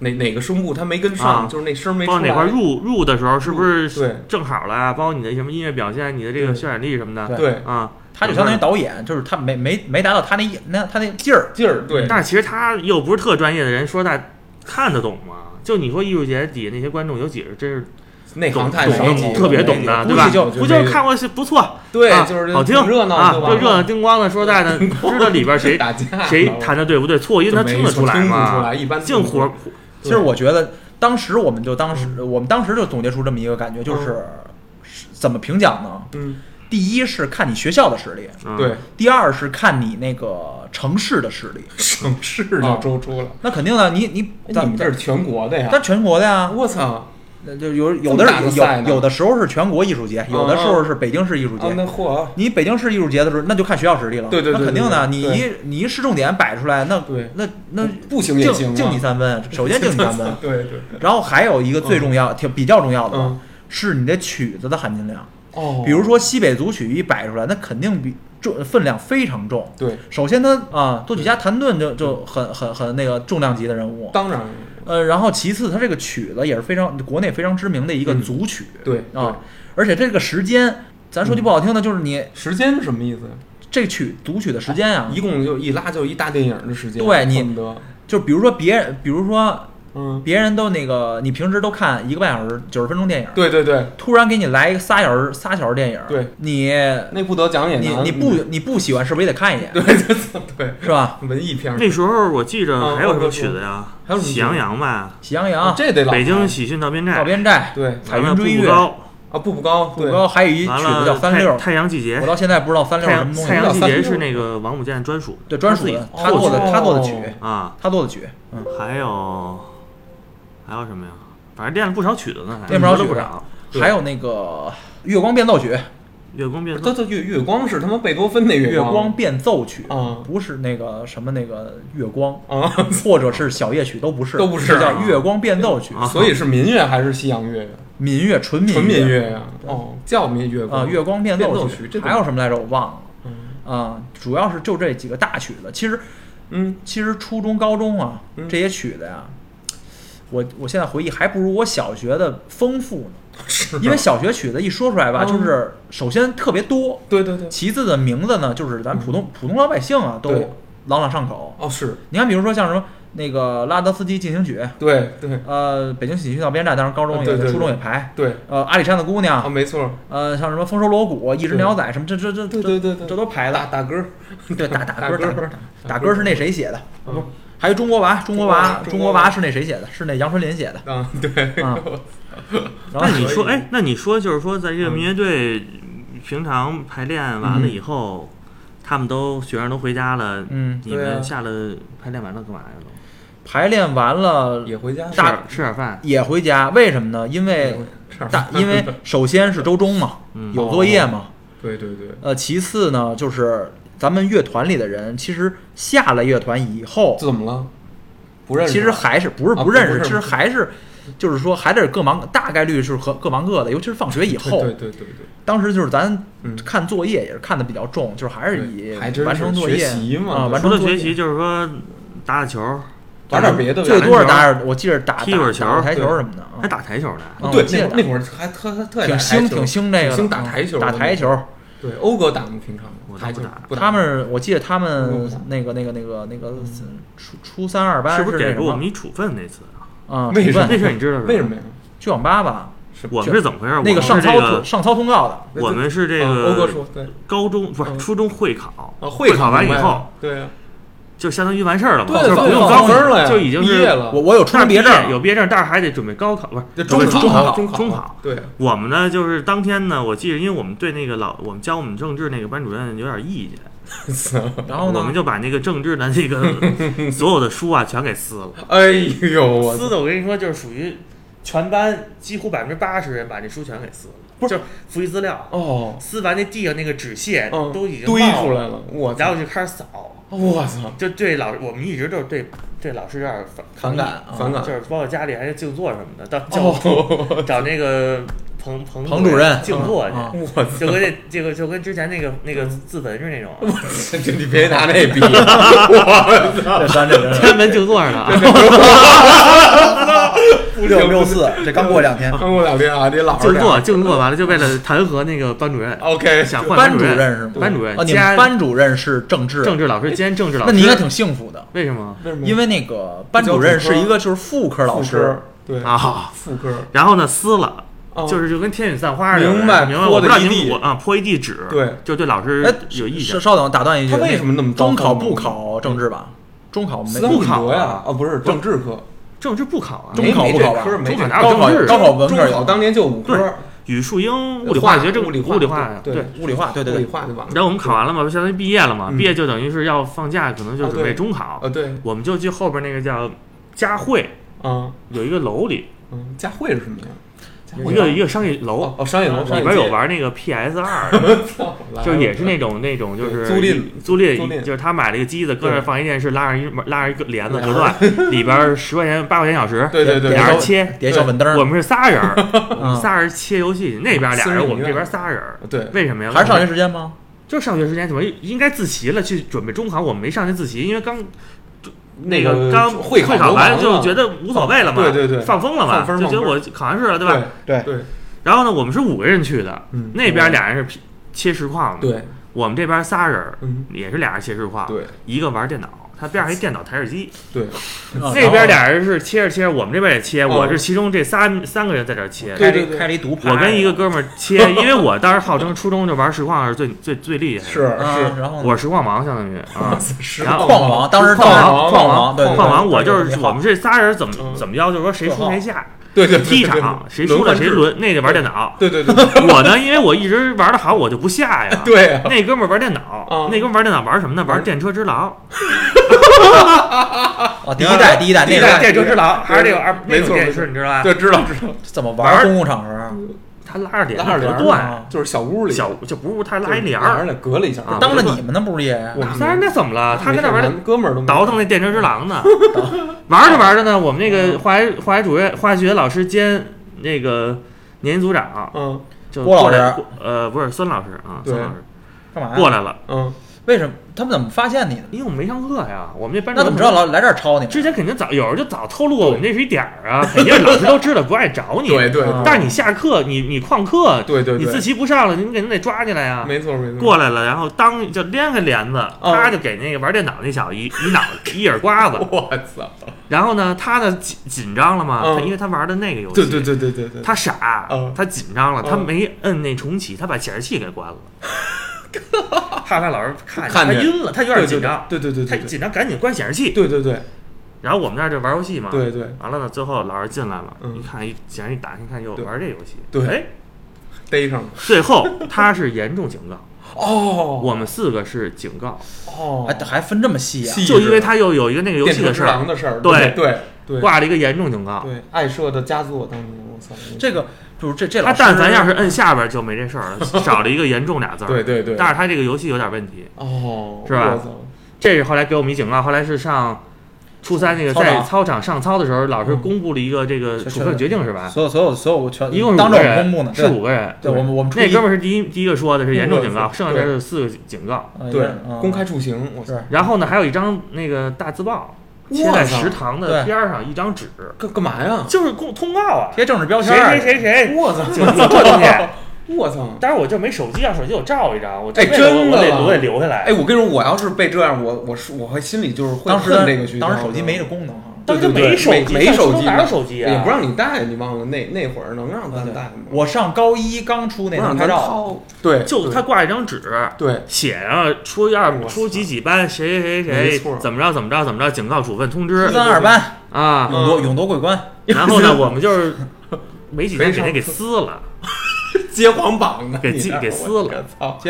哪哪个声部他没跟上，啊就是那声没出来。包括哪块入入的时候是不是正好了？啊？包括你的什么音乐表现，你的这个渲染力什么的。对。啊，他就相当于导演，就是他没没没达到他那一那他那劲儿，劲儿，对，但是其实他又不是特专业的人，说实在看得懂吗？就你说艺术节底下那些观众有几个真是内行懂太少特别懂的，对吧？不就是看过是不错，对，啊就是好听挺热闹，啊，就就热闹叮咣的。说实在的，知道里边谁打架谁弹的对不对，错音他听得出来听不出吗？来，净胡对其实我觉得当时我们就当时我们当时就总结出这么一个感觉，就是是怎么评奖呢？嗯，第一是看你学校的实力，嗯对，第二是看你那个城市的实力。城市就周出了。那肯定的，你你咱哎你们这是全国的呀？那全国的呀，我操！那就有有的有有有的时候是全国艺术节，有的时候是北京市艺术啊，节。那嚯，你北京市艺术节的时候，那就看学校实力了。对对对那肯定的。你一你一市重点摆出来，那那那不行也行啊，敬敬你三分，首先敬你三分。对对，然后还有一个最重要、挺比较重要的嗯，是你的曲子的含金量。哦，比如说西北组曲一摆出来，那肯定比重分量非常重。对，首先他啊，作曲家谭盾就就很很很那个重量级的人物。当然呃，然后其次，它这个曲子也是非常国内非常知名的一个嗯组曲。对啊，而且这个时间咱说句不好听的，就是你时间是什么意思呀？这曲读取的时间啊，一共就一拉就一大电影的时间，对你得，就比如说别人，比如说嗯，别人都那个，你平时都看一个半小时、九十分钟电影，对对对，突然给你来一个仨小时、仨小时电影，对。你那不得奖也难你你不你不喜欢，是不是也得看一眼？对对对，是吧？文艺片儿。那时候我记着嗯还有什么曲子呀？还有喜羊羊吧，喜羊羊、这得老北京喜讯到边寨。到，边寨、对彩云追月、步步高，啊，步步高，对。步高，还有一曲子叫三六。太，太阳季节。我，到现在不知道三六什么东西。阳太。阳季节是那个王母健专属对，专属的，他做的哦他做的曲，啊，他做的曲，嗯，还有还有什么呀？反正练了不少曲子呢，还练不少曲学了不少。还有那个月光变奏曲，月光变奏。这这月月光是他妈贝多芬那月光。光变奏曲，啊。不是那个什么那个月光，啊，或者是小夜曲都不是，都不是这叫啊月光变奏曲，啊。所以是民乐还是西洋乐呀？民乐纯民纯民乐乐呀？哦，叫民乐啊，月光变奏变奏曲，这还有什么来着？我忘了。嗯。啊，主要是就这几个大曲子。其实嗯，其实初中、高中啊嗯。这些曲子呀，我我现在回忆还不如我小学的丰富呢。是因为小学曲子一说出来吧，嗯。就是首先特别多，对对对，其次的名字呢，就是咱普通普通老百姓啊都对。朗朗上口。哦是，你看，比如说像什么那个拉德斯基进行曲，对对。呃，北京喜剧到边站，当然高中也对对对初中也排，对。呃，阿里山的姑啊，娘，没错，呃，像什么丰收锣鼓、一只鸟仔什么，这这这对对对对。这这都排打了。打歌，对，打打歌，打歌打歌，打歌是那谁写的？嗯还有中国娃，中国娃，中国娃是那谁写的？是那杨春林写的。啊对，啊 然后那你说，哎，那你说就是说，在这个嗯民乐队平常排练完了以后，他们都学生都回家了，嗯，你对啊们下了排练完了干嘛呀？都排练完了也回家吃大点吃点饭，也回家，为什么呢？因为大，因为首先是周中嘛，嗯，有作业嘛。对对对，呃，其次呢，就是咱们乐团里的人，其实下了乐团以后，怎么了？不认识啊？其实还是不是啊不认识，其实还是就是说还得是各忙，大概率是和各忙各的，尤其是放学以后。对对对对对，当时就是咱嗯看作业也是看的比较重，就是还是以还是完成作业学习嘛啊，对除完成作业了学习，就是说打打球，打点别的呗，最多是打点，我记着打踢会儿球打打台球对什么的啊，还打台球呢。对，那会儿那会儿还特特特挺兴挺兴这个的，挺兴打嗯台球打台球。对，欧哥打吗？平常我台球不打不打，他们我记得他嗯们那个那个那个那个初初三二班是不是给过我们一处分那次啊？啊？为什么处分那事儿你知道是为什么呀？去网吧吧？我们是怎么回事？那个我们是上操个上操通告的，我们是这啊欧哥个说高中不是嗯初中会考，啊，会考完以后，对啊，就相当于完事儿了嘛，对就不用高分了呀，就已经毕业了，我我有初中毕业证，有毕业证，但是还得准备高考，不是这准备中中考，中中考。对，我们呢，就是当天呢，我记得，因为我们对那个老我们教我们政治那个班主任有点意见，然后呢？我们，就把那个政治的那个所有的书啊全给撕了。哎呦撕的我跟你说，就是属于全班几乎百分之八十人把这书全给撕了，不是。就是复习资料，哦，撕完那地上那个纸屑嗯，都已经堆出来了，我操。然后就开始扫，我操，就对老我们一直都是对对老师有点反反感啊反感。就是包括家里还是静坐什么的，到教哦，找那个彭彭彭主任静坐我操，就跟这这个就跟之前那个那个自焚是那种啊，这你别拿那比，这咱这 天安门静坐着呢啊，六六四，这刚过两天。刚过两天啊，你老实静点坐静坐完了就为了弹劾那个班主任，OK，想换班主主任是吗？班主任啊，你班主任是政治，政治老师兼政治老师，那你应该挺幸福的，为什么为什么？因为那个班主任是一个就是副科老师对啊？副科然后呢撕了。啊就是就跟天女散花似的，明白明白？泼我不知道我啊泼一地纸，对，就对老师哎，有意见稍。稍等，打断一句，他为什么那么糟中考不考政治吧？中考没不考呀，啊不是政治科，政治不考啊，中考不考吧没中考哪有高考政治高考文中科有考当年就五科，语数英、物理化学、政物理化物理化对对。物理化，对对物理，化就完了。然后我们考完了嘛，不相当于毕业了嘛？嗯毕业就等于是要放假，可能就准备中考。呃，对，我们就去后边那个叫佳慧，啊，有一个楼里，嗯，佳慧是什么呀？一个一个商业楼哦，哦，商业楼里边有，玩那个 PS 二，就是也是那种那种就是租赁租赁，就是他买了一个机子，搁那放一电视，拉上一拉上一个帘子隔断，里边十块钱八块钱小时，对对对，俩人切。叠小粉灯，我们是仨人 仨人切游戏，那边俩人，我们这边仨人。对为什么呀？还是上学时间吗？就上学时间怎么应该自习了？去准备中考，我们没上去自习，因为刚那个个刚会考考完就觉得无所谓了嘛，对对对放风了嘛，就觉得我考完试了，对吧？对对，然后呢，我们是五个人去的，嗯那边俩人是切实况的。对，我们这边仨人嗯，也是俩人切实况，对一个玩电脑，他边上一电脑台式机，对，啊那边俩人是切着切着，我们这边也切，哦我是其中这仨三个人在这切。开了对对对开了一独盘，我跟一个哥们儿切，因为我当时号称初中就玩实况是最最最厉害的，是啊，是，然后我是实况王相当于 啊。实然后矿王，当时矿王矿王，矿王，我就是我们这仨人怎么嗯怎么着，就是说谁输谁下，对对对踢对场谁输了谁，轮，那个玩电脑。对对对对我呢，因为我一直玩的好，我就不下呀。对啊，那哥们玩电脑啊，那哥们玩电脑玩什么呢？玩电车之狼，哦，第一代第一代那个第一代电车之狼还是那个二没错没错种电视，你知道吧？对，知道知道，怎么玩公共场合？他拉着帘拉着帘儿就是小屋里。小就不是他拉一帘儿。隔了一下。啊当着你们呢，不是也？我们仨人那怎么了？他跟那玩儿哥们儿都没倒腾那电车之狼呢，玩着玩着呢，我们那个化学化学主任、化学老师兼那个年级组长嗯。就郭老过来师，呃，不是孙老师啊，对。孙老师。干嘛呀？过来了，嗯，为什么？他们怎么发现你的？因为我们没上课呀，我们这班那怎么知道老来这儿抄你？之前肯定早有人就早透露过我们这是一点儿啊，肯定老师都知道不爱找你。对对啊但是你下课，你你旷课，对对对，你自习不上了，你肯定得抓起来呀。没错没错，过来了，然后当就连开帘子，哦。他就给那个玩电脑那小子一一脑一耳刮子，我操，然后呢，他呢紧紧张了嘛，嗯。他因为他玩的那个游戏，对对对对对对，他傻嗯，他紧张了，嗯。他没摁那重启，他把显示器给关了，怕他老师看他晕了，他有点紧张，对对对他紧张赶紧关显示器，对对对。然后我们那儿就玩游戏嘛，对对。完了呢，最后老师进来了，嗯。一看一显示器打开，一看又对玩这游戏，对。哎，逮上了，最后他是严重警告，哦。我们四个是警告，哦。还还分这么细啊？细就因为他又有一个那个游戏的事儿，对对对。挂了一个严重警告。对，爱社的佳作当年，我操，这个就是这这老他师，但凡要是摁下边就没这事儿了，少了一个严重俩字儿。对对对，但是他这个游戏有点问题，哦，是吧我操这是后来给我们一警告。后来是上初三那个在操场操场上操的时候，老师嗯公布了一个这个是处分决定是吧？所有所有所有全一共是当着五个人，我们公布呢，是五个人。对，我们我们初那一哥们儿是第一第一个说的是严重警告，剩下的是四个警告。对嗯公开处刑，我操，是然后呢，还有一张那个大字报哇贴在食堂的边儿上，一张纸，干干嘛呀？就是公通告啊，贴政治标签谁儿，谁谁谁，我操，就就这东西。我操！当然我这没手机啊，手机我照一张，我哎这真的我得我得留下来。哎，我跟你说，我要是被这样，我我是我会心里就是会当时恨这个学校。当时手机没这功能哈，当时对对对没手机，没没手机哪有手机啊？也不让你带，你忘了那那会儿能让咱带吗？我上高一刚出那不让咱能拍照，掏，对，就他挂一张纸，对。写上初一二初几几班谁谁谁没错。怎么着怎么着怎么着，警告处分通知。一三二班啊。勇夺勇夺桂冠，然后呢，我们就是没几天给他给撕了，接黄榜的，你这给记给撕了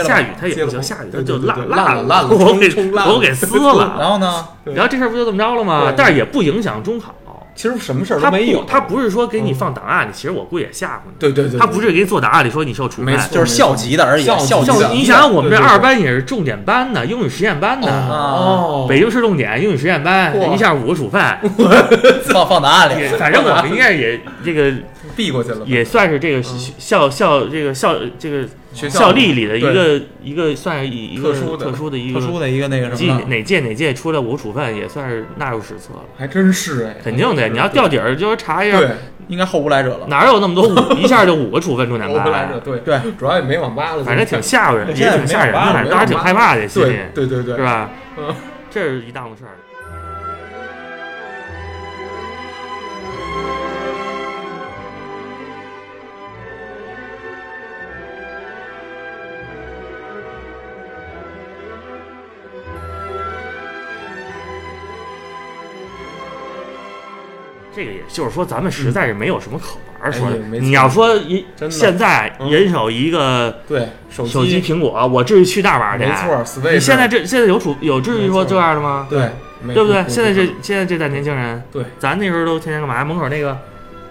下雨他也不行，下雨他就烂烂了了烂了我给我给撕然。后呢，然后这事儿不就这么着了吗？但是也不影响中考，其实什么事儿都没有，不他不是说给你放档案里，其实我估计也吓唬你。对对对，他不是给你做档案里说你受处分就是校级的而已，校级校你想想，我们这二班也是重点班呢，英语实验班呢，哦，北京市重点英语实验班，一下五个处分，放放档案里，反正我们应该也这个避过去了，也算是这个校校这个校这个学校历里的一个一个算是一一个特殊的特殊的一个。特殊的一个那个什么，哪届哪届出来五个处分，也算是纳入史册了。还真是哎，肯定的，你要掉底儿，就是查一下，对，应该后无来者了。哪有那么多五 一下就五个处分重点我不来者，对。对，主要也没网吧了，反正挺吓人，也挺吓人没有办的，当时挺害怕的，心里。对对对对，是吧？嗯。这是一档子事儿。这个也就是说，咱们实在是没有什么可玩儿。说你要说一现在嗯人手一个对手手机苹果，我至于去那儿玩儿去？没错，Switch，你现在这现在有主有至于说这样的吗？对对不对？现在这现在这代年轻人，对咱那时候都天天干嘛？门口那个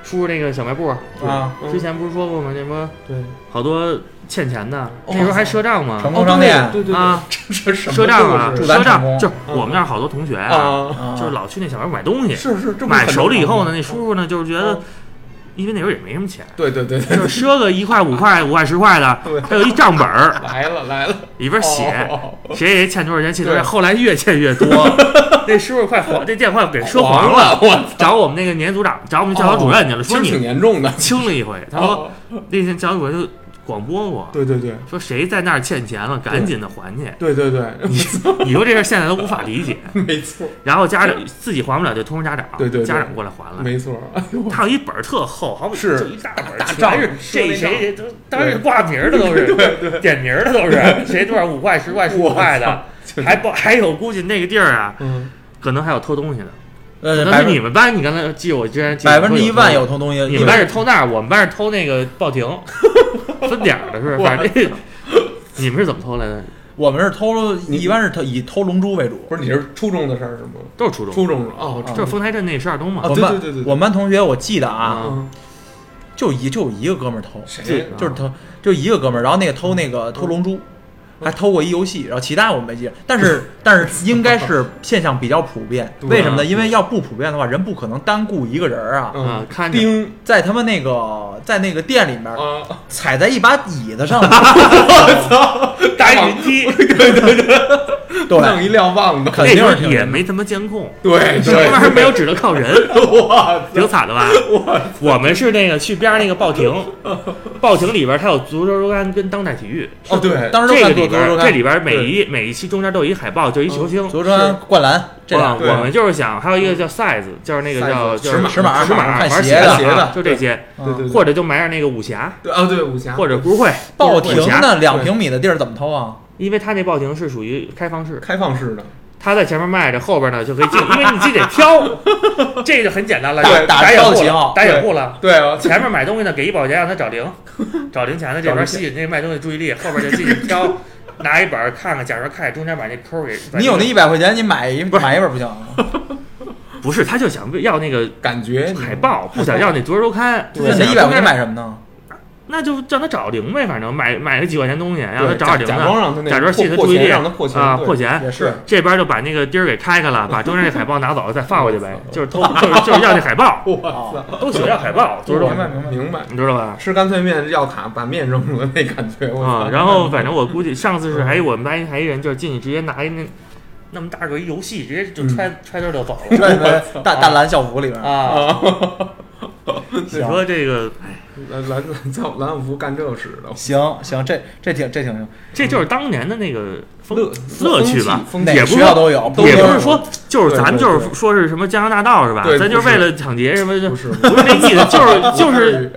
叔叔那个小卖部，啊，嗯之前不是说过吗？那什么对好多欠钱的，哦那时候还赊账吗？成功商店。对对对。啊，赊账啊，赊账就是我们那儿好多同学啊，就是老去那小卖部买东西，是是买熟了以后呢，那叔叔呢就是觉得嗯，因为那时候也没什么钱，对对对对，就赊个一块五块 五块十块的还，有一账本儿，来了来了，里边写哦。谁谁欠多少钱，欠多少钱，后来越欠越多，那叔叔快黄，这店快给赊黄了，我找我们那个年组长，找我们教导主任去了，说你挺你严重的，清了一回。他说哦。那天教导主任就广播过，对对对。说谁在那儿欠钱了，赶紧的还去。对对对，你说这事儿现在都无法理解，没错。然后家长自己还不了就通知家长，对对对。家长过来还了。没错，他有一本儿特厚，好比是。就一大本儿，是这谁谁都当然是挂名儿的都是，点名儿的都是，谁多少五块十块十五块的，还不还有估计那个地儿啊，嗯，可能还有偷东西的。呃，可能百分是你们班，你刚才记我居然记得百分之一万有有偷东西，你们班是偷那儿，我们班是偷那个报亭，分点儿的是，反正这你们是怎么偷来的？我们是偷，一般是偷以偷龙珠为主。不是你是初中的事儿是吗？都是初中，初中哦，啊就是丰台镇那十二中嘛哦。我们班对对对对对我们班同学我记得啊，嗯，就一就一个哥们儿偷，谁就就是偷，就一个哥们儿，然后那个偷那个偷龙珠，还偷过一游戏，然后其他我没记，但是 但是应该是现象比较普遍，为什么呢？因为要不普遍的话，人不可能单雇一个人儿啊，嗯啊看着丁在他们那个在那个店里面啊，踩在一把椅子上，搭云梯，对，弄一瞭望的，肯定也没他妈监控，对什么玩意儿，没有，只能靠人，哇挺惨的吧？我们是那个去边上那个报亭，报亭里边它有足球周刊跟当代体育，哦对，当时这个里边足球周刊，这里边每一每一期中间都有一海报，就一球星。足球周刊、灌篮这我们就是想，还有一个叫 size，就是那个叫 size，就是尺码尺码尺码看玩鞋的就这些，对对对，或者就买点那个武侠对啊对武侠或者故事会报亭武侠，的两平米的地儿怎么偷啊？因为他那报亭是属于开放式，开放式的，他在前面卖着，后边呢就可以进，因为你自己得挑，这就很简单了，打打掩护打掩护了。对啊，前面买东西呢，给一保洁让他找零，找零钱的这边吸引那卖东西注意力，后边就进去挑，拿一本看看，假如看中间把那抠儿给。你有那一百块钱，你买一买一本不行吗？不是，他就想要那个感觉海报，不想要那足球周刊。对那想一百块钱买什么呢？那就让他找零呗，反正买买个几块钱东西，让他找点零假的，装让他那假装吸引他破注意力让他破钱啊，破钱。也是，这边就把那个钉儿给开开了，把中间那海报拿走，再放回去呗，就是偷，就是就是要那海报，我操，都喜欢要海报，足球周刊，明白明白。明白。你知道吧？吃干脆面要卡把面扔了那感觉，啊然后反正我估计上次是还有我们班还一人就是进去直接拿一那那么大个一游戏，直接就揣揣兜就走了。对对，大大蓝校服里边，啊，你说这个，哎，蓝蓝在蓝小福干这事的，行行，这这挺这挺行，这就是当年的那个风乐乐趣吧。哪个也不是说学校都有，也不是说就是咱就是说是什么江洋大盗是吧？咱就是为了抢劫什么的，不是不是那意思，就是就是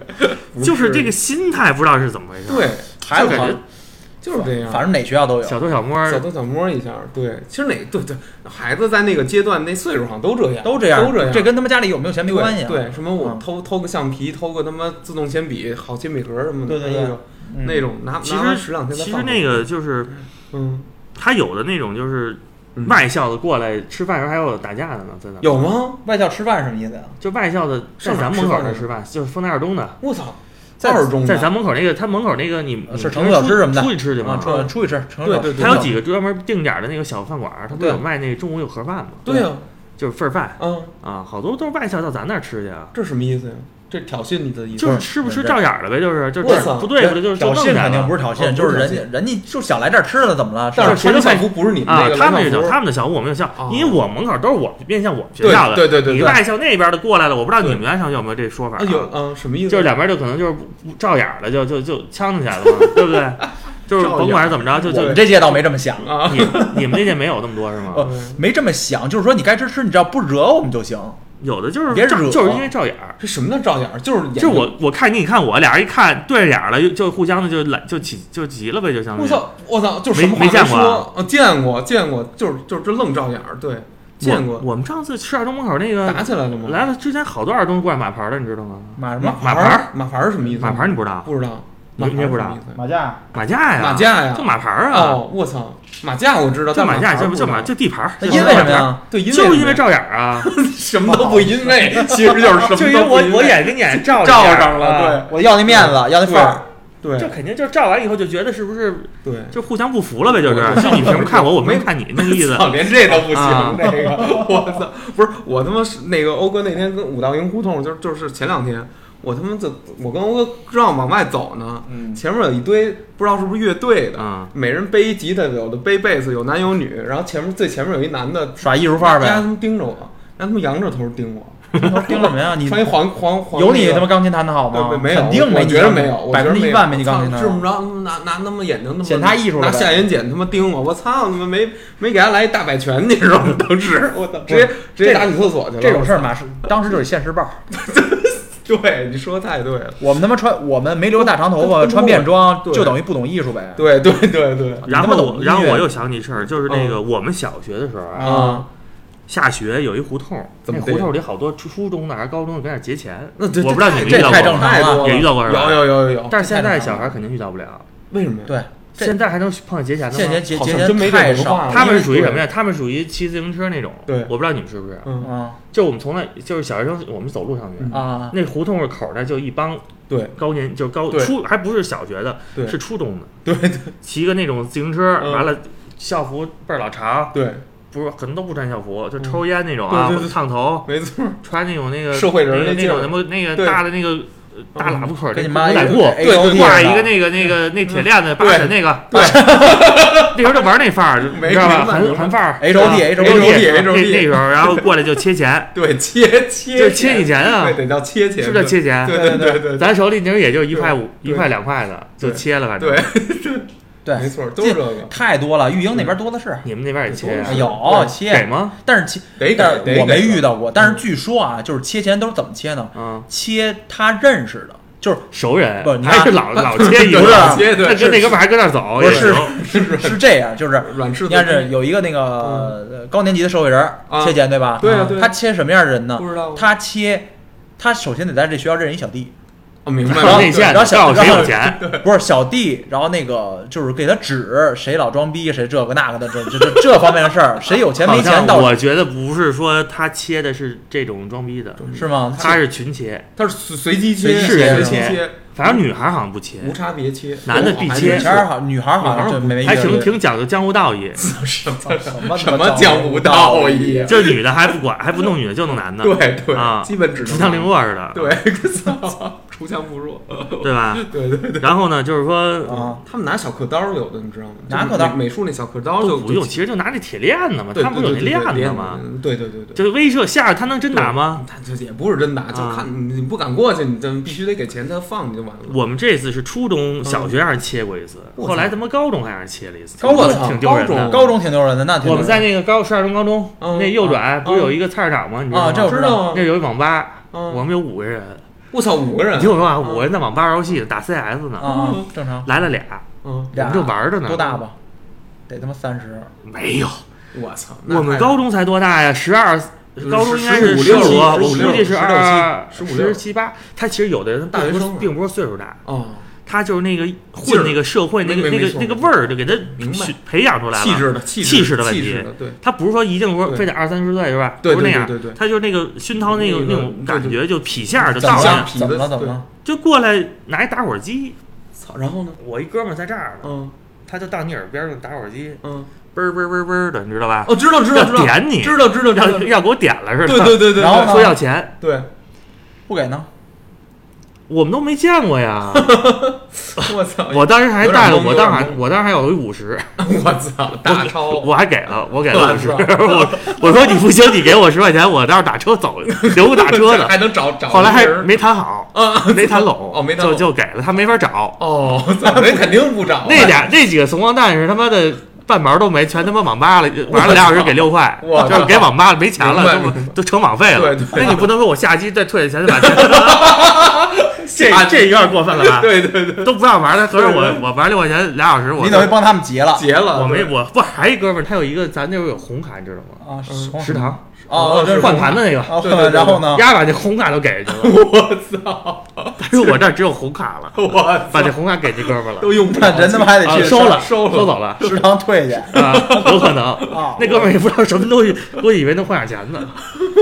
就是这个心态不知道是怎么回事。对，感觉就是这样。反正哪学校都有。小偷小摸儿小偷小摸一下，对，其实哪对对，孩子在那个阶段那岁数好像都这样，都这样，都这样，这跟他们家里有没有钱没关系啊。对，什么我嗯偷偷个橡皮，偷个他妈自动铅笔，好铅笔盒什么的，对对对那种嗯那种拿其拿完实十两天再其实那个就是嗯他有的那种就是嗯外校的过来吃饭时候还有打架的呢，真的有吗？外校吃饭什么意思呀？就外校的在上咱门口那吃饭，就是丰台二中的，我操，在二中在咱门口那个他门口那个你你是成都小吃什么的出去吃去啊，吗？出出去吃，成对对对他有几个专门定点的那个小饭馆，他不对有卖那中午有盒饭吗？对呀，就是份儿饭嗯，啊，好多都是外校到咱那儿吃去啊，这什么意思呀？这挑衅你的意思？就是吃不吃照眼儿了呗，就是就是不对付的，就是挑衅肯定不是是挑衅，哦就是人家人家就想来这儿吃了，怎么了？但是谁都穿校服不是你们那个，啊他们校他们的小屋，我们有校哦，因为我门口都是我面向我们学校的，对对对你外校那边的过来了，我不知道你们外校有没有这说法啊有嗯什么意思？就是两边就可能就是不不照眼儿了，就就就呛起来了嘛，对不对？就是甭管是怎么着，就就你们这届倒没这么想，啊，你你们这届没有那么多是吗？呃没这么想，就是说你该吃吃，你只要不惹我们就行。有的就是别惹就是因为照眼儿，这什么叫照眼儿？就是眼就是我我看你，你看我，俩人一看对着眼儿了，就就互相的就懒就起就急了呗，就相当于。我操我操，就没什么话没见过啊见过见过，就是就是这愣照眼儿，对，见过我我们上次吃二中门口那个打起来了吗？来了之前好多二中过来马牌儿的，你知道吗？马什么马牌儿马牌儿是什么意思？马牌儿你不知道？不知道，你马牌儿你也不知道。马甲？马甲呀，马甲呀。就马牌儿啊，哦，我操，马甲我知道，但就马甲，牌儿不知道。就就马就地牌儿。就那因为什么呀？对，因就是因为为照眼儿啊，什么都不因为，其实就是什么就因为。都不因为 我我眼跟眼照照着上了。对我要那面子，要那范儿。对。这肯定就是照完以后就觉得是不是对。就互相不服了呗？就是。我就你凭什么看我，我凭没看你 那个意思。操，连这都不行，啊。这个。我操，不是我他妈是那个欧哥那天跟五道营胡同，就是就是前两天，我他妈这我跟欧哥正要往外走呢，嗯，前面有一堆不知道是不是乐队的，啊，每人背一吉他，有的背贝斯，有男有女，然后前面最前面有一男的，耍艺术范儿呗。丫他们盯着我，让他们仰着头盯我，盯什么呀？你穿一黄黄黄有你他妈钢琴弹的好吗？对没有，肯定我没觉得没有，我百分之一万没你钢琴我弹这么着拿拿那么眼睛那么显他艺术了拿呗下眼睑他妈盯我，我操你妈没没给他来一大摆拳，你知道吗？当时我操，直接直接打女厕所去了。这种事儿嘛，是当时就是现实报。对，你说的太对了。我们他妈穿，我们没留大长头发，穿便装，就等于不懂艺术呗。对对对对 然后我，然后我又想起一事儿，就是那个我们小学的时候啊，啊，下学有一胡同，那怎么胡同里好多初初中的还是高中的跟那儿劫钱，那这我不知道你们这遇到过吗？太正常了太，也遇到过是吧有有有有有，但是现在小孩肯定遇到不了，为什么呀？对，这现在还能碰见劫钱的吗？现在节好节节前真没太少了他们是属于什么呀？他们属于骑自行车那种。对我不知道你们是不是。嗯，嗯。就我们从来就是小学生，我们走路上学，嗯。啊，那胡同口那就一帮对。高年，就是高初，还不是小学的，是初中的，对对。骑个那种自行车，嗯。完了校服倍儿老长，对，不是可能都不穿校服，就抽烟那种啊，烫头，没错，穿那种那个社会人那种什么那个大的那个呃大喇叭裤儿跟你那妈一个牛仔裤，对 O 对 D 挂一个那个那个那铁链子扒的那个，对，那时候就玩那范儿，你知道吧？韩韩范儿 H O D 啊 H O HOD HOD 那那时候，然后过来就切钱，对切切就切你钱啊对，，得叫切钱，是不是叫切钱？对对对对咱手里那时候也就一块五、一块两块的，就切了，反正。对，对，没错，都是这个，太多了，育英那边多的是。你们那边也切？有给切，吗？但是切，得但是我没遇到，过。但是据说啊，就是切钱都是怎么切呢？嗯，切他认识的，就是熟人不你还是老 老切一不是个，切对那跟那哥们儿还跟那儿走，不 是是是这样，就是软柿子，你看这有一个那个呃高年级的社会人切钱对吧？对啊对啊他切什么样的人呢？不知道，他切，他首先得在这学校认识一小弟，哦明白然后了，内线，然后小告诉谁有钱，不是小弟，然后那个就是给他指谁老装逼，谁这个那个的，这这这这方面的事儿，谁有钱没钱到我觉得不是说他切的是这种装逼的，是吗？他是群切，他是随随机切，是随机切，反正女孩好像不切，无差别切，男的必切女孩好，女孩儿好像就没没还挺挺讲究江湖道义，什么什么什么江湖道义，就是女的还不管，还不弄女的就弄男的，对对啊，基本只能不像凌波似的，对，操，锄强不弱，对吧？对对对。然后呢，就是说啊，他们拿小刻刀，有的你知道吗？拿刻刀美美术那小刻刀就不用，其实就拿那铁链子嘛，他们不是有那链子吗？？对对对对，就是威慑吓着他能真打吗？他这也不是真打，就啊看你你不敢过去，你就必须得给钱他放你就完了。我们这次是初中小学让人切过一次，后来他妈高中还让人切了一次，高中挺挺丢人的。高中挺丢人的，那挺我们在那个高十二中高中嗯那右转嗯不是有一个菜市场吗？你知道吗？啊这我知道吗？那有一网吧，嗯我们有五个人。我操，五个人你听我说啊，嗯五个人在网吧玩游戏打 CS 啊呢，啊，正常，来了俩，嗯，我俩们就玩着呢。多大？吧？得他妈三十，没有，我操，我们高中才多大呀？十二。高中应该是15十五，16我估计是二15十七八。他其实有的人大学生并不是并不是岁数大，哦，他就是那个混那个社会那个那个那个味儿，就给他明白培养出来了。气质的气气势的问题气势的对他不是说一定说非得二三十岁是吧？对不是那样，对对对对他就是那个熏陶那个那种感觉，就痞相儿就？到那，痞怎么了？怎么了？就过来拿一打火机。操，然后呢？我一哥们儿在这儿呢，嗯他就到你耳边用打火机，嗯，嘣儿嘣儿嘣儿嘣的，你知道吧？哦，知道知道知道，点你知道知道知道要，要给我点了似的。对对对对，然后说要钱，对，不给呢？我们都没见过呀。我操，我当时还带了，我当时还我当时还有一五十，我操，大超，我还给了，我给了五十。我我我说你不行，你给我十块钱，我到时候打车走，留个打车的。还能找找后来还没谈好，啊，没谈拢，就就给了，他没法找。哦，操那肯定不找，那俩那几个怂光蛋是他妈的半毛都没，全他妈网吧了，玩了俩小时给六块，就是给网吧了没钱了，都都成网费了。那你不能说我下机再退钱就把钱，这下这有点过分了吧？对对对，都不让玩了，合着我我玩六块钱俩小时，我你等于帮他们结了结了，我没我不还一哥们儿，他有一个咱那时候有红卡，你知道吗？啊？嗯食堂哦，这是换盘的那个，然后呢？丫把那红卡都给人家了，我操，但是我这儿只有红卡了，我把这红卡给这哥们儿了，都用不了，那人他妈还得去啊收了收了收走了。食堂退去啊，有可能，啊？那哥们儿也不知道什么东西，我以为能换点钱呢，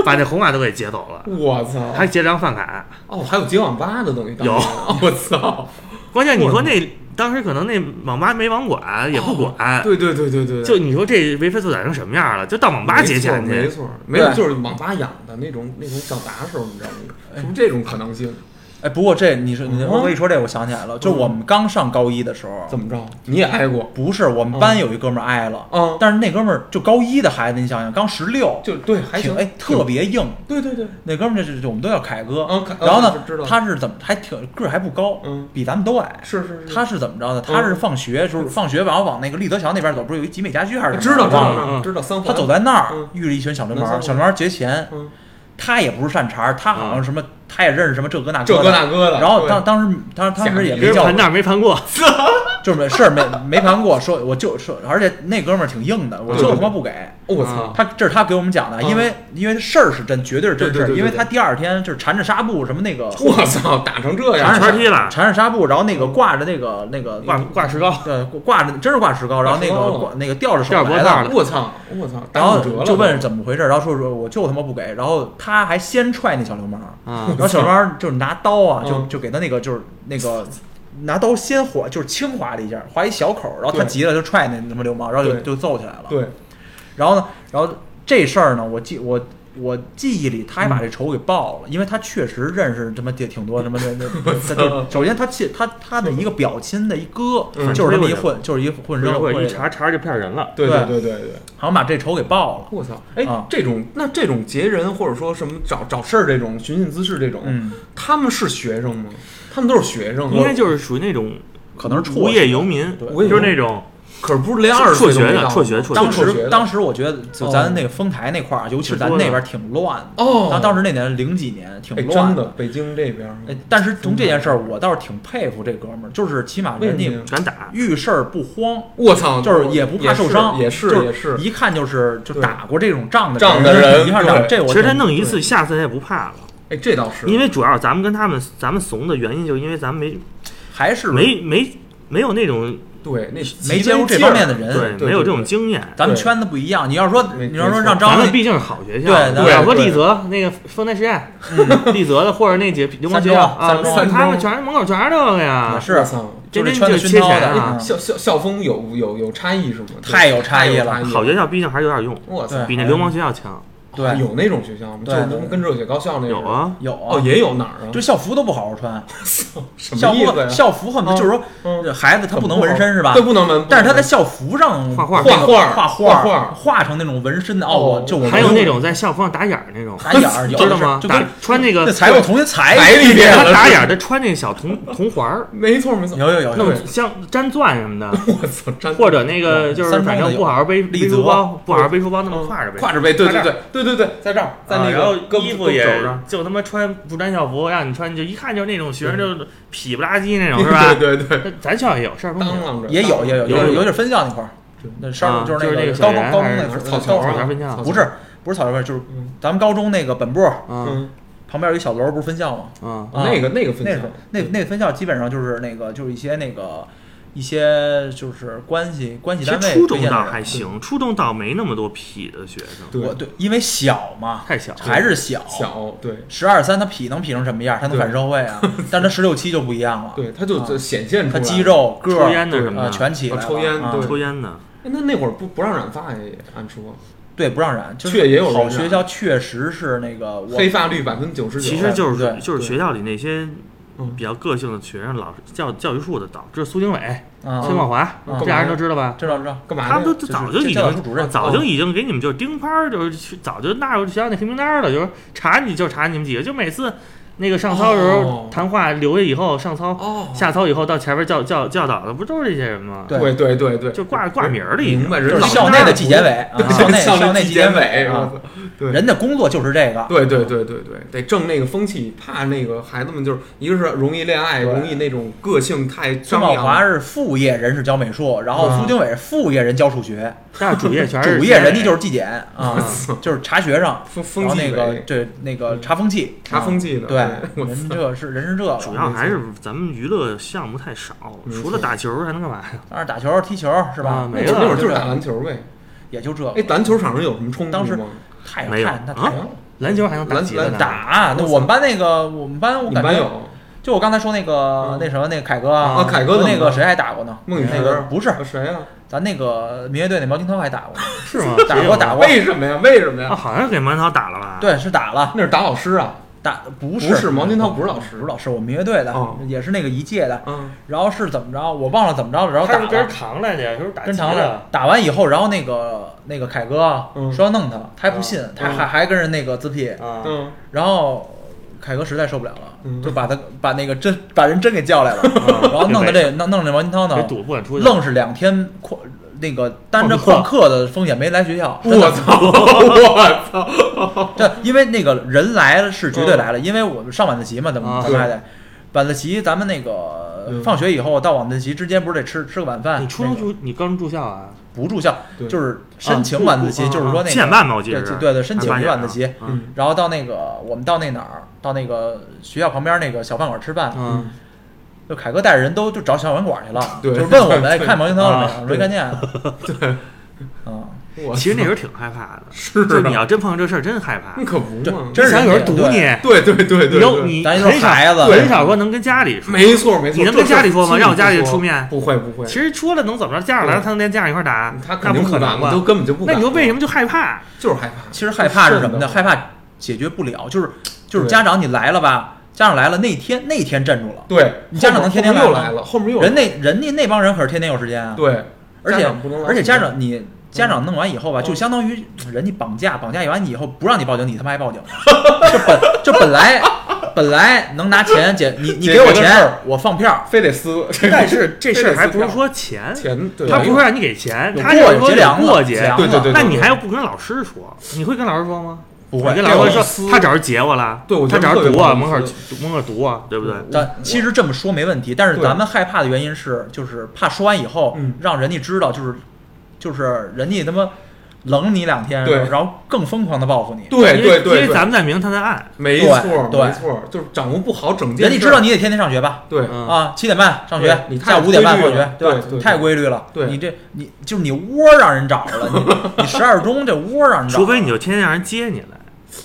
把那红卡都给劫走了，我操，还劫张饭卡。哦，还有劫网吧的东西有我操，关键你说那当时可能那网吧没网管，也不管，对对对对对，就你说这为非作歹成什么样了？就到网吧劫钱去，没错，没错，没有就是网吧养的那种那种小打手，你知道吗？是不是这种可能性？哎，不过这你说你嗯我跟你说这，我想起来了，就我们刚上高一的时候，怎么着？你也挨过？不是我们班有一哥们儿挨了，嗯，但是那哥们儿就高一的孩子，你想想，刚十六，就对，还行，挺哎特别硬。对对对，那哥们儿就就就我们都叫凯哥，嗯然后呢他是怎么还挺个儿还不高，嗯，比咱们都矮。是是是，他是怎么着的？他是放学就是放学，然后往那个立德桥那边走，不是有一集美家居还是什么知道知道知道他走在那儿嗯遇了一群小流氓，小流氓劫钱，嗯他也不是善茬儿，他好像什么，他也认识什么这哥那这哥的。哥那哥的，然后当当时当当时也你没叫这盘那没盘过，就是没事儿没没盘过，说我就说，而且那哥们儿挺硬的，我就他妈不给。我操，他这是他给我们讲的，嗯因为因为事儿是真，绝对是真事儿。对对对对因为他第二天就是缠着纱布什么那个我操，打成这样。缠着，圈踢了，缠着纱布，然后那个挂着那个那个挂挂石膏，对挂着真是挂石膏，然后那个挂那个吊着手来的。我操，我操，打然后骨折了就问怎么回事，然后说说我就他妈不给，然后他还先踹那小流氓，啊 然后小流氓就是拿刀啊，就嗯。就给他那个就是那个拿刀先划，就是轻划了一下，划一小口，然后他急了就踹那他妈流氓，然后就就揍起来了。对，然后呢，然后这事儿呢，我记我我记忆里他还把这仇给报了，因为他确实认识他妈挺挺多什么的 那那，他就首先他亲他他的一个表亲的一哥，嗯就是这么一混，就是一混社社会一查查就骗人了，对对对对好像把这仇给报了。我操，哎啊，这种那这种劫人或者说什么找找事儿这种寻衅滋事这种，嗯，他们是学生吗？他们都是学生，应该就是属于那种可能是辍无业游民，对无业游民就是那种可是不是连二十岁都没到辍学辍学当辍学的时当时我觉得就哦咱那个丰台那块儿，尤其是咱那边挺乱的。哦，当当时那年零几年挺哎，乱的，北京这边但是从这件事儿，我倒是挺佩服这哥们儿，就是起码人家敢打，遇事儿不慌，我操，就是也不怕受伤，也是也是，一看就是就打过这种仗的仗的人一看这我其实他弄一次，下次他也不怕了，哎，这倒是，因为主要咱们跟他们咱们怂的原因，就是因为咱们没还是没没没有那种对那没接触这方面的人，对对没有这种对经验。咱们对圈子不一样。你要说你要说让张磊咱们毕竟是好学校，对咱要说对丽泽那个丰台实验，丽泽的或者那几个流氓学校啊，三中他们全是门口全是这个呀，是就这天天圈子熏陶就切钱的校校校风有有有差异是吗？太有差异了好学校毕竟还是有点用，我操，比那流氓学校强。对。有那种学校吗？就对是他们跟热血高校那种？有，啊，有哦，啊，也有哪儿啊？就校服都不好好穿，什校么意思呀？服校服恨不得就是说嗯。这孩子他不能纹身是吧？对，？不能纹，但是他在校服上画画。那个画画。画画画成那种纹身的哦，就我还有那种在校服上打眼儿那种，打眼儿，有知道吗？打就跟穿那个那才有同学才才里边他打眼儿，他穿那个小铜铜环儿，没错没错。有有有有。弄像粘钻什么的，我操，真或者那个就是三中的有。反正不好好背背立泽书包，不好好背书包，那么嗯。挎着背。挎着背，对对对对对对，在这儿，在那啊然后衣服也就他妈穿不穿校服，让你穿就一看就是那种学生就痞不拉几那种 是吧？对对对，咱学校也有，事儿当啷着也有也有有有有有点分校那块儿。对，那稍啊就是就是那个高中高中那还是高草桥分校不是不是草原就是嗯。咱们高中那个本部旁边有一小楼，不是分校吗？那个那个分校那那那个分校基本上就是那个就是一些那个一些就是关系关系其单位实初中倒还行，初中倒没那么多痞的学生，对我对，因为小嘛，太小。还是小小对十二三，他痞能痞成什么样？他能反社会啊？但他十六七就不一样了，对，他就显现出来他肌肉个抽烟的什么的，全起来了，啊抽烟抽烟的，哎那那会儿不不让染发呀，也按说对不让染，就是确也有好学校确实是那个我黑发率百分之九十九，其实就是对就是学校里那些嗯比较个性的学生，老师教教育处的导致苏经伟、啊。崔茂华，嗯这俩人都知道吧？知道知道，干嘛？他们都早就已经处主任。早就已经给你们就盯拍儿，就是去早就纳入学校那黑名单儿了，就是查你就查你们几个，就每次那个上操的时哦。候谈话留下以后上操哦，下操以后到前面教教教导的，不都是这些人吗？对。对对对对，就挂挂名儿了已经。明白，是校内的纪检委啊，校内校内纪检委对。人的工作就是这个，对对对对对，得正那个风气，怕那个孩子们就是一个是容易恋爱，容易那种个性太张扬。华是副业人是教美术，然后啊。苏经纬是副业人教数学，但是主业全是 主业人家就是纪检啊，就是查学生，风风然后那个对那个查风气，查风气的，对，我人这是人是这个，主要还是咱们娱乐项目太少，除了打球还能干嘛呀？当然打球、踢球是吧没了那会儿就是打篮球呗。也就这个哎，篮球场上有什么冲突当时吗？太没有啊篮球还能打篮？打。那我们班那个我们班我感觉你们班有就我刚才说那个嗯那什么那个凯哥啊凯哥那个谁还打过呢？孟雨那个不是啊谁呀？咱那个民乐队那毛金涛还打过呢，是吗？打过打过，为什么呀？为什么啊，呀？好像给馒头打了吧？，对，是打了那是打老师啊。大不不是毛金涛不是老师不是老师，我们乐队的哦，也是那个一届的。嗯，然后是怎么着，我忘了怎么着了，然后打他是跟人了，扛来的，就是打跟扛的的。打完以后，然后那个那个凯哥嗯说要弄他，他还不信，他嗯还还跟人那个自闭，啊，嗯，然后凯哥实在受不了了，嗯就把他把那个真把人真给叫来了，啊然后弄的这弄弄这王金涛呢，给堵不敢出去，愣是两天旷那个担着旷课的风险没来学校。我操，我操，这因为那个人来了是绝对来了，因为我们上晚自习嘛，咱们啊咱们还得晚自习，咱们那个嗯。放学以后到晚自习之间不是得吃吃个晚饭？你初中那个。住，你高中住校啊？不住校，就是申请晚自习，啊就是说那个七点半吧，我记得。对对对，申请晚自习，嗯。然后到那个我们到那哪儿，到那个学校旁边那个小饭馆吃饭，嗯，就凯哥带着人都就找小饭馆去了，对就是问我们 看毛金涛了啊没有，没看见，对，啊，我其实那时候挺害怕的，是就你啊，要真碰上这事儿，真害怕那。可不这嘛，真是想有人堵你，对对对对你又，你很少孩子很少说能跟家里说。没错没错，你能跟家里说吗让我家里出面不会不会，其实说了能怎么着？家长来了，他能连家长一块儿打？他那肯定不可能吧都？根本就不敢。那你说为什么就害怕？就是害怕？其实害怕是什么呢？害怕解决不了，就是就是对家长你来了吧，家长来了那天那天镇住了，对，你家长能天天又来了，后面又人那人家那帮人可是天天有时间啊，对，而且而且家长你家长弄完以后吧，嗯。就相当于人家绑架，绑架完你以后不让你报警，你他妈还报警，就本就本来本来能拿钱解你你给我钱我放票，非得撕，但是这事儿 还不是说钱，钱，他不是让你给钱，他就是说过节过节。对对对。那你还要不跟老师说？你会跟老师说吗？不会他找人截我了，对我他找人堵我，不门口门口堵我，对不对？但其实这么说没问题，但是咱们害怕的原因是，就是怕说完以后，嗯让人家知道，就是就是人家他妈冷你两天，对然后更疯狂的报复你。对因为因对对因，为咱们在明，他在暗。没错对没错，就是掌握不好整件事儿，人家知道你得天天上学吧？对嗯啊，七点半上学，你下午五点半放学对太规律了，对你这你就是你窝让人找着了，你你十二中这窝让人找着了，除非你就天天让人接你来，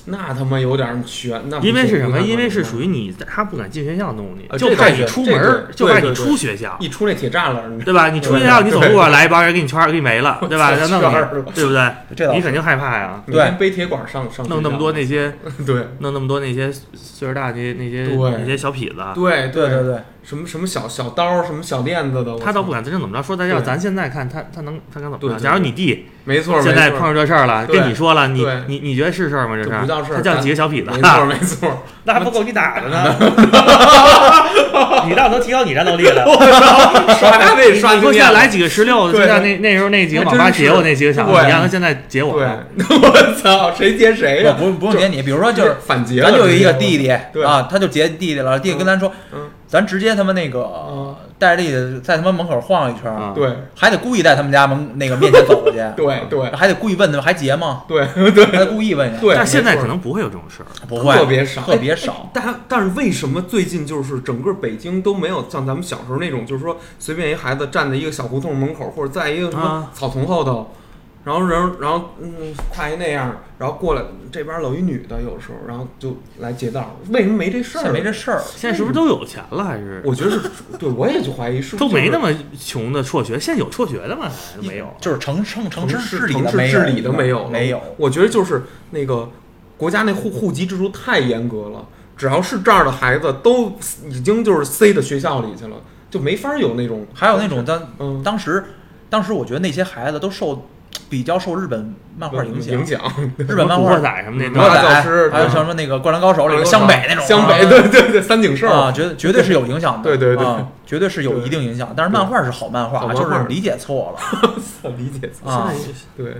那他妈有点悬，那因为是什么？因为是属于于你，他不敢进学校弄你，啊就怕你出门儿，就怕你对对出学校，一出那铁栅栏，对吧？你出学校，你走路啊，来一帮人给你圈儿，给你没了，对吧？要弄圈儿你，对不对？这你肯定害怕呀。每天背铁管上上弄那么多那些，对弄那么多那些岁数大那那些那些小痞子，对对对对，什么什么小小刀，什么小链子的，他倒不敢真正怎么着。说咱要咱现在看他他能他敢怎么着？假如你弟没错，现在碰上这事儿了，跟你说了，你你你觉得是事儿吗？这是不叫事儿他叫几个小痞没子，错没错，那还不够你打的呢。你倒能提高你战斗力了。刷他这刷你给我经验现在来几个十六的，就像那那时候那几个网吧真是劫我那几个小子，你让他现在劫我，，我操，谁接谁呀？不不不用点你，比如说就是反劫了，咱就有一个弟弟啊，他就结弟弟了，弟弟跟咱说，嗯，咱直接他妈那个嗯。带着弟弟在他妈门口晃一圈对。还得故意在他们家门那个面前走过去，对对。还得故意问他们还结吗？对 还对得故意问一下，对，但现在可能不会有这种事儿。不会。特别少。特别少。但但是为什么最近就是整个北京都没有像咱们小时候那种，就是说随便一孩子站在一个小胡同门口，或者在一个什么啊。草丛后头，然后人然后嗯跨一那样，然后过来这边搂一女的，有时候然后就来劫道，为什么没这事现在儿？没这事儿，现在是不是都有钱了？还是我觉得是，对我也就怀疑是不是都没那么穷的辍学？现在有辍学的吗？还是没有。就是城城城市市治理城市的没有，治理的没有没有。我觉得就是那个国家那户户籍制度太严格了，只要是这儿的孩子都已经就是塞到学校里去了，就没法有那种还有那种当嗯当时当时我觉得那些孩子都受比较受日本漫画影响，影响。日本漫画仔什么那嗯古惑种，教师仔，还有什么那个《灌篮高手》里的湘北那种。啊，湘北，对对对，三井寿。啊，绝绝对是有影响的，对对对。啊，绝对是有一定影响。但是漫画是好漫画，就是理解错了。理解错啊，对，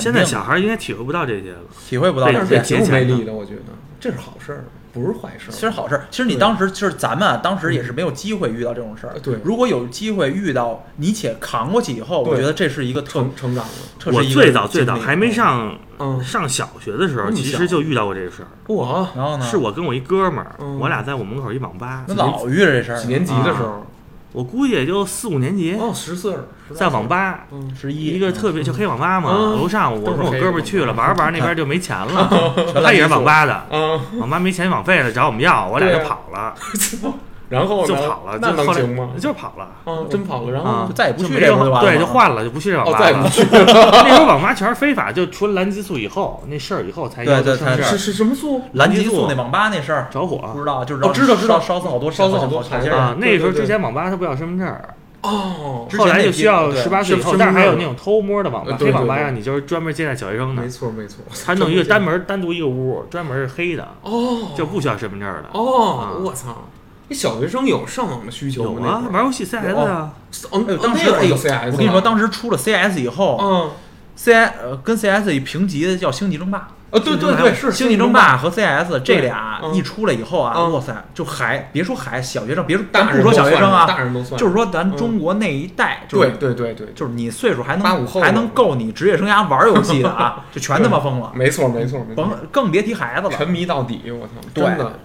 现在小孩应该体会不到这些了。体会不到这些。但是挺有节俭的魅力的，我觉得。这是好事儿，不是坏事儿。其实好事儿，其实你当时就是咱们啊，当时也是没有机会遇到这种事儿。对。如果有机会遇到，你且扛过去以后，我觉得这是一个特成成长了，我最早最早还没上嗯，上小学的时候，其实就遇到过这个事儿。我然后呢，是我跟我一哥们儿，嗯。我俩在我门口一网吧。那，老遇着这事儿，几年级的时候，我估计也就四五年级，哦，十岁儿，十在网吧，嗯，十一一个特别就黑网吧嘛，嗯楼上我跟我哥们儿去了，玩着玩着那边 就没钱了，他也是网吧的，啊，网吧没钱网费了，找我们要，我俩就跑了。然后就跑了，那能行吗？就跑了。啊，真跑了，然啊后就再也不去这个就完了对，就换了，就不去这网哦，吧了再也不。去 那时候网吧全是非法，就除了蓝激素以后，那事儿以后才对要求对是是什么素？蓝激素那网吧那事儿着火不知道，就是哦知道知道烧烧死好多烧死好多好些人啊。那时候对对对之前网吧他不要身份证儿，哦，后来就需要十八岁以后，但是还有那种偷摸的网吧黑网吧对对让你就是专门接待小学生的没，错没错，他弄一个单门单独一个屋，专门是黑的，哦，就不需要身份证的。哦啊，我操！你小学生有上网的需求有吗？啊，玩游戏 CS 呀，哦，哎呦，当时那会儿有 CS，我跟你说，当时出了 CS 以后嗯，，CS 呃跟 CS 一平级的叫星际争霸。啊，对对对，是星际争霸和 CS 这俩嗯一出来以后啊，嗯哇塞，就还别说还小学生，别说大人咱不说小学生啊，大人都算，就是说咱嗯中国那一代，就对是对对对，就是你岁数还能还能够你职业生涯玩游戏的啊，就全他妈疯了，没错没错甭，更别提孩子了沉了。迷到底，我操，对真的。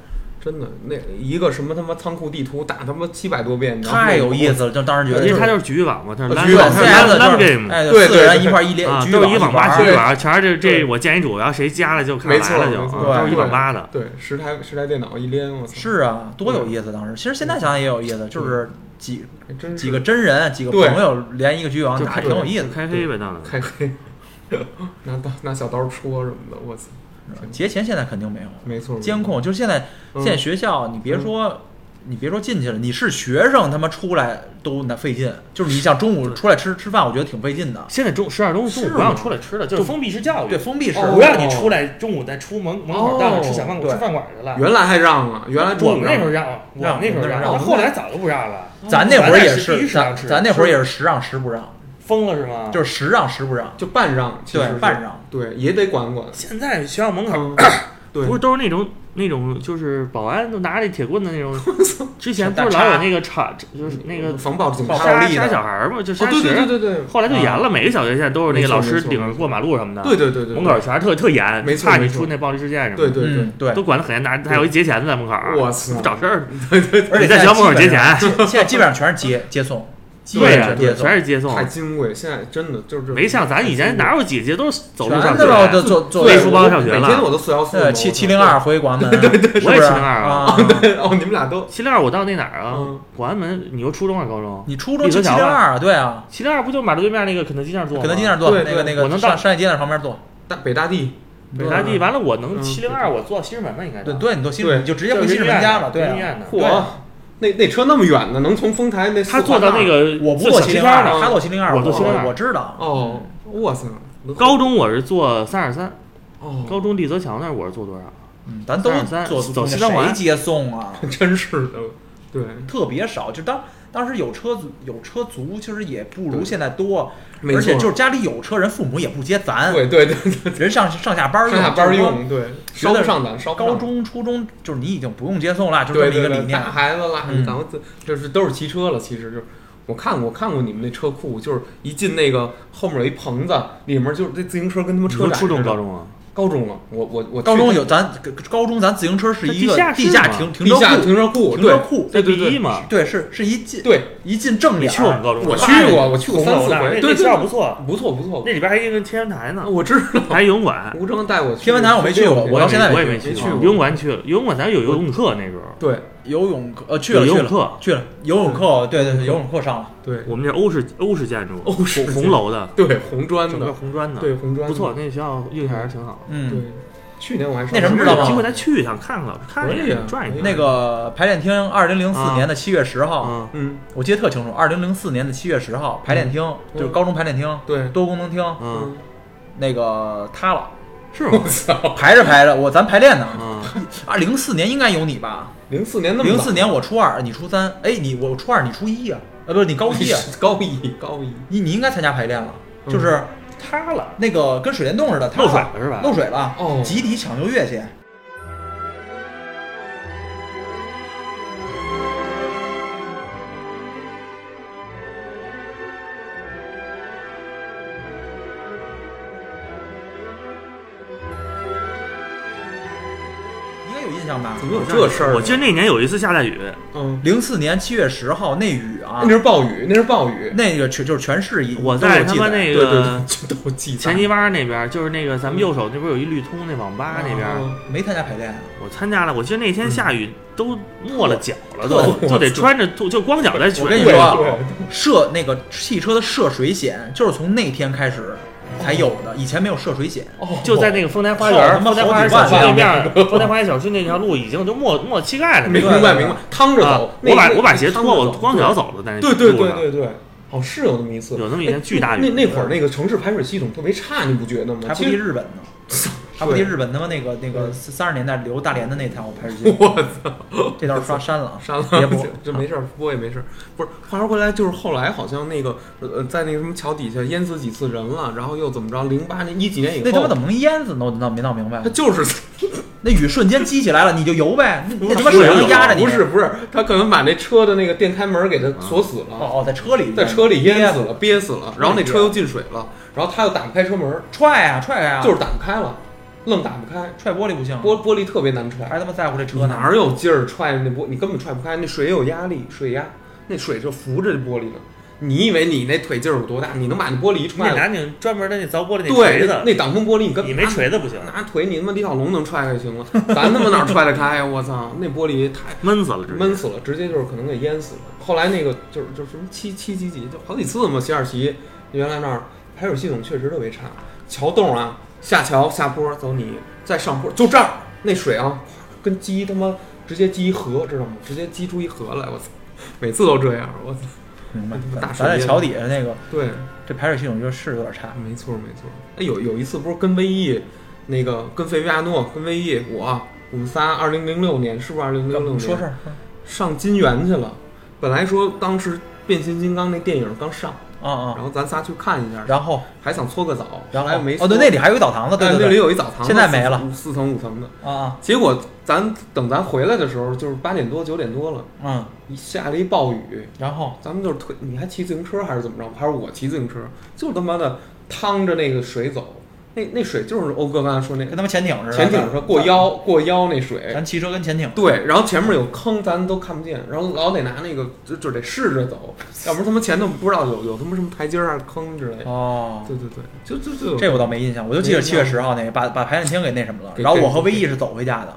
真的，那一个什么他妈仓库地图打他妈七百多遍，太有意思了，就当时觉得就是因为它就是局域网嘛，它是局域网它是 CS 就 LAN 是 game 哎，对对四个人一块儿一连啊，局域都是一网吧局域对网，全是这这我建一主，然后谁加了就看没来了就，都是一网吧的。对十台十台电脑一连，我操，是啊，多有意思！当时其实现在想想也有意思，就是几几个真人，几个朋友连一个局域网打，挺有意思。开黑呗，当然。开黑，拿刀拿小刀戳什么的，我操，节前现在肯定没有没错，监控，就是现在嗯现在学校，你别说。你别说进去了，你是学生，他妈出来都那费劲。就是你像中午出来吃吃饭，我觉得挺费劲的。现在中十二中中午不让出来吃的，就是封闭式教育，对，封闭式，哦不让你出来中午再出门门口到那吃小饭馆吃饭馆去了。原来还让啊，原来我中午们那时候让，我们那时候让，后来早就不让了，咱那会儿也是，咱那会儿也是十让十不让，疯了是吗？就是十让十不让。就半让，其实半让，对也得管管，现在学校门口嗯，对。不是都是那种那种就是保安都拿着铁棍的那种，之前不是老有那个查就是那个防暴警杀杀小孩儿嘛，就哦，对杀学生。对对对对，后来就严了，每个小学现在都是那个老师顶着过马路什么的，对对对对，门口全是特特严，没错怕你出那暴力事件什么的，对对对。嗯，对。都管得很严，拿还有一劫钱的在门口儿，我操。不找事儿，而且你在学校门口劫钱，现在基本上全是接接送，基对呀，对，本上接送全，是接送太，金贵，现在真的就是没像咱以前哪有姐姐都是走路上学，都坐坐背书包上学了每天我都四幺四，对七七零二回广安门，对对对我也七零二啊哦，你们俩都七零二我到那哪儿啊嗯？广安门，你又初中还是高中？你初中去七零二，对啊，七零二不就马路对面那个肯德基那儿坐吗？肯德基那儿坐，对那个那个我能到上商业街那旁边坐，大北大地，北大地，完了我能嗯七零二，我坐西直门吧，应该是对对，你坐西直对门，你就直接回西直门家了，对啊。医院的。嚯，那那车那么远呢，能从丰台那他坐到那个我不坐七零二的。他坐七零二，我坐麒麟二我知道。哦，哇塞，高中我是坐三二三，哦，高中丽泽桥那儿我是坐多少？嗯，咱都33坐走西单环谁接送啊？真是的，对，特别少，就当当时有车族有车族，其实也不如现在多，而且就是家里有车人，父母也不接咱，对对对对，人上上下班上下班用，对，不上咱，烧高中、初中就是你已经不用接送了，就这对对对，么一个理念打。孩子了，嗯咱们就是都是骑车了，其实就是。我看过，看过你们那车库，就是一进那个后面有一棚子，里面就是这自行车跟他们车展你说初中、似的高中啊？高中了，我我我高中有咱高中咱自行车是一个地下室地下停停车库，停车库，停车库对对对对第一嘛。对，是是一进对，一进正你脸儿，去我们高中？我去过，我去过三四回，对对对不错，不错不错，那里边还有一个天文台呢，我知道，还有游泳馆。吴征带我去天文台我没去过我到现在我也没没去过。去没去过游泳馆去了，游泳馆咱有游泳课那时候。对游泳课呃去了去了有游泳课。去了。游泳课，对对对，游泳课上了。对。我们这欧式欧式建筑，欧式红红楼的，对红砖的，红砖的，对红砖的。不错，那学校印象还是挺好。嗯，对，去年我还上那什么知道吗有机会咱去一趟，看看可以转一转。那个排练厅，二零零四啊。年的七月十号，嗯，嗯。我记得特清楚。二零零四年的七月十号，排练厅嗯。就是高中排练厅，对。多功能厅，嗯，那个塌了，是吗？排着排着，我咱排练呢。嗯，啊，零四年应该有你吧？零四年那么零四年我初二，你初三，哎，你我初二，你初一啊，啊，不是，你高一啊？高一高一，你你应该参加排练了，嗯就是塌了，那个跟水帘洞似的，塌漏水了了是吧？漏水了，哦集体抢救乐去。怎？么有这事儿？我记得那年有一次下大雨，嗯，零四年七月十号那雨啊那，是暴雨，那是暴雨。那个全就是全市一我在他妈那个，前泥洼那边，就是那个咱们右手那不是有一绿通那网吧那边，啊没参加排练啊，我参加了。我记得那天下雨都没了脚了，特都就得穿着就光脚在水里我跟你说涉那个汽车的涉水险就是从那天开始才有的，以前没有涉水险。哦，就在那个丰台花园，丰台花园小区对面，丰台花园小区那条路已经就没没膝盖了。明那个白明白，趟着啊走。，我把我把鞋脱，了我光脚走的，在那对对对对对，哦是有那么一次，有那么一天巨大雨那那会儿那个城市排水系统特别差，你不觉得吗？还不及日本呢，还不敌日本他妈那个那个三十年代留大连的那条排水线，我操，这段刷删了啊，删了，别播 这这没事儿，播也没事。不是，话说回来，就是后来好像那个呃，在那个什么桥底下淹死几次人了，然后又怎么着？零八年一几年以后，那他妈怎么能淹死呢？我闹没闹明白他？就是 那雨瞬间激起来了，你就游呗，那那他妈水能压着你。不是不是，他可能把那车的那个电开门给他锁死了，哦哦，在车里，在车里淹死了，了，憋死了，然后那车又进水了，然后他又打不开车门，踹啊踹啊，就是打不开了，愣打不开，踹玻璃不行，玻玻璃特别难踹。还他妈在乎这车呢？哪有劲儿踹那玻？你根本踹不开，那水也有压力，水压，那水就浮着这玻璃呢。你以为你那腿劲儿有多大？你能把那玻璃一踹了？得拿你专门的那凿玻璃那锤，子，那那挡风玻璃你根本你没锤子不行，拿腿你他妈李小龙能踹开行了，咱他妈哪踹得开呀？我操，那玻璃太闷死了，直接闷死了，直接就是可能给淹死了。后来那个就是就是什么七七几几，就好几次嘛。西二旗原来那儿排水系统确实特别差，桥洞啊，下桥下坡走你再上坡，就这儿那水啊，跟积他妈直接积一河，知道吗？直接积出一河来，我操！每次都这样，我操！明白大水淹咱在桥底下那个对，这排水系统就是有点差。没错没错。哎，有有一次不是跟威毅，那个跟费维亚诺、跟威毅，我我们仨，二零零六年是不是二零零六年？说事儿上金源去了。本来说当时变形金刚那电影刚上，啊啊。然，后咱仨去看一下，然后？还想搓个澡，然后？没哦对，那里还有一澡堂子，对对对。那里有一澡堂子，现在没了。四，层五层的。啊啊。结果咱等咱回来的时候，就是八点多九点多了，嗯，一下了一暴雨，然后？咱们就是推，你还骑自行车还是怎么着？还是我骑自行车？就他妈的趟着那个水走，那那水就是欧哥刚才说那个跟他们潜艇似的，潜艇说过腰过腰那水，咱骑车跟潜艇，对，然后前面有坑，咱都看不见，然后老得拿那个就就得试着走，要不然他妈前头不知道有有他妈什么台阶儿还是坑之类的。哦，对对对，就就就这我倒没印象，我就记得七月十号那个，把把排练厅给那什么了。然后我和给威毅是走回家的，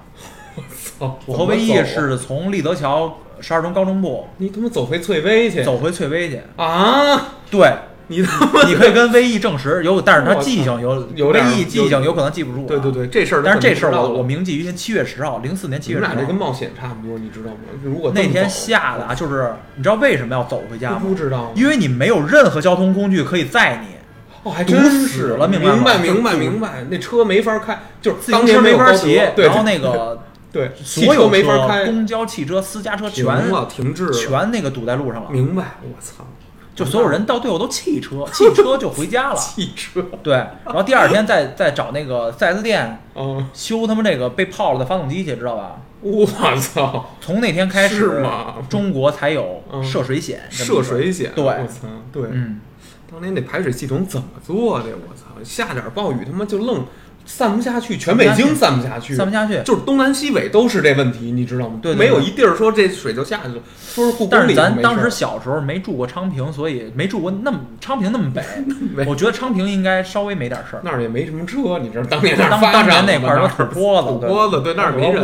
操我和威毅是从立德桥十二中高中部你他妈走回翠微去走回翠微去。啊！对，你你可以跟威毅证实，有，但是他记性有有威毅记性有可能记不住。啊对对。对，这事儿但是这事儿我我铭记于心，七月十号，零四年七月十号你们俩这跟冒险差不多，你知道吗？如果那天下的啊，就是你知道为什么要走回家吗？不知道，因为你没有任何交通工具可以载你。哦还真是死了明白明白明白明白，那车没法开，就是自当行车没法骑，对，然后那个 对所有车没法开，公交、汽车、私家车停全了停滞了，全那个堵在路上了，明白？我操！就所有人到最后都弃车，弃车就回家了。汽车，对，然后第二天再再找那个四 S 店嗯，修他们这个被泡了的发动机去，知道吧？我操！从那天开是始吗，中国才有嗯涉水险。这么涉个水险，对我操，对，嗯，当年那排水系统怎么做的？我操，下点暴雨他妈就愣散不下去，全北京散不下去，散不下去。就是东南西北都是这问题，你知道吗？对对对没有一地儿说这水就下去了，说是故宫但是咱当时 小时候没住过昌平，所以没住过那么昌平那么北。我觉得昌平应该稍微没点事儿。那儿也没什么车，你知道当年那儿当发展当年那块儿儿都土坡子，坡子，对，那儿没人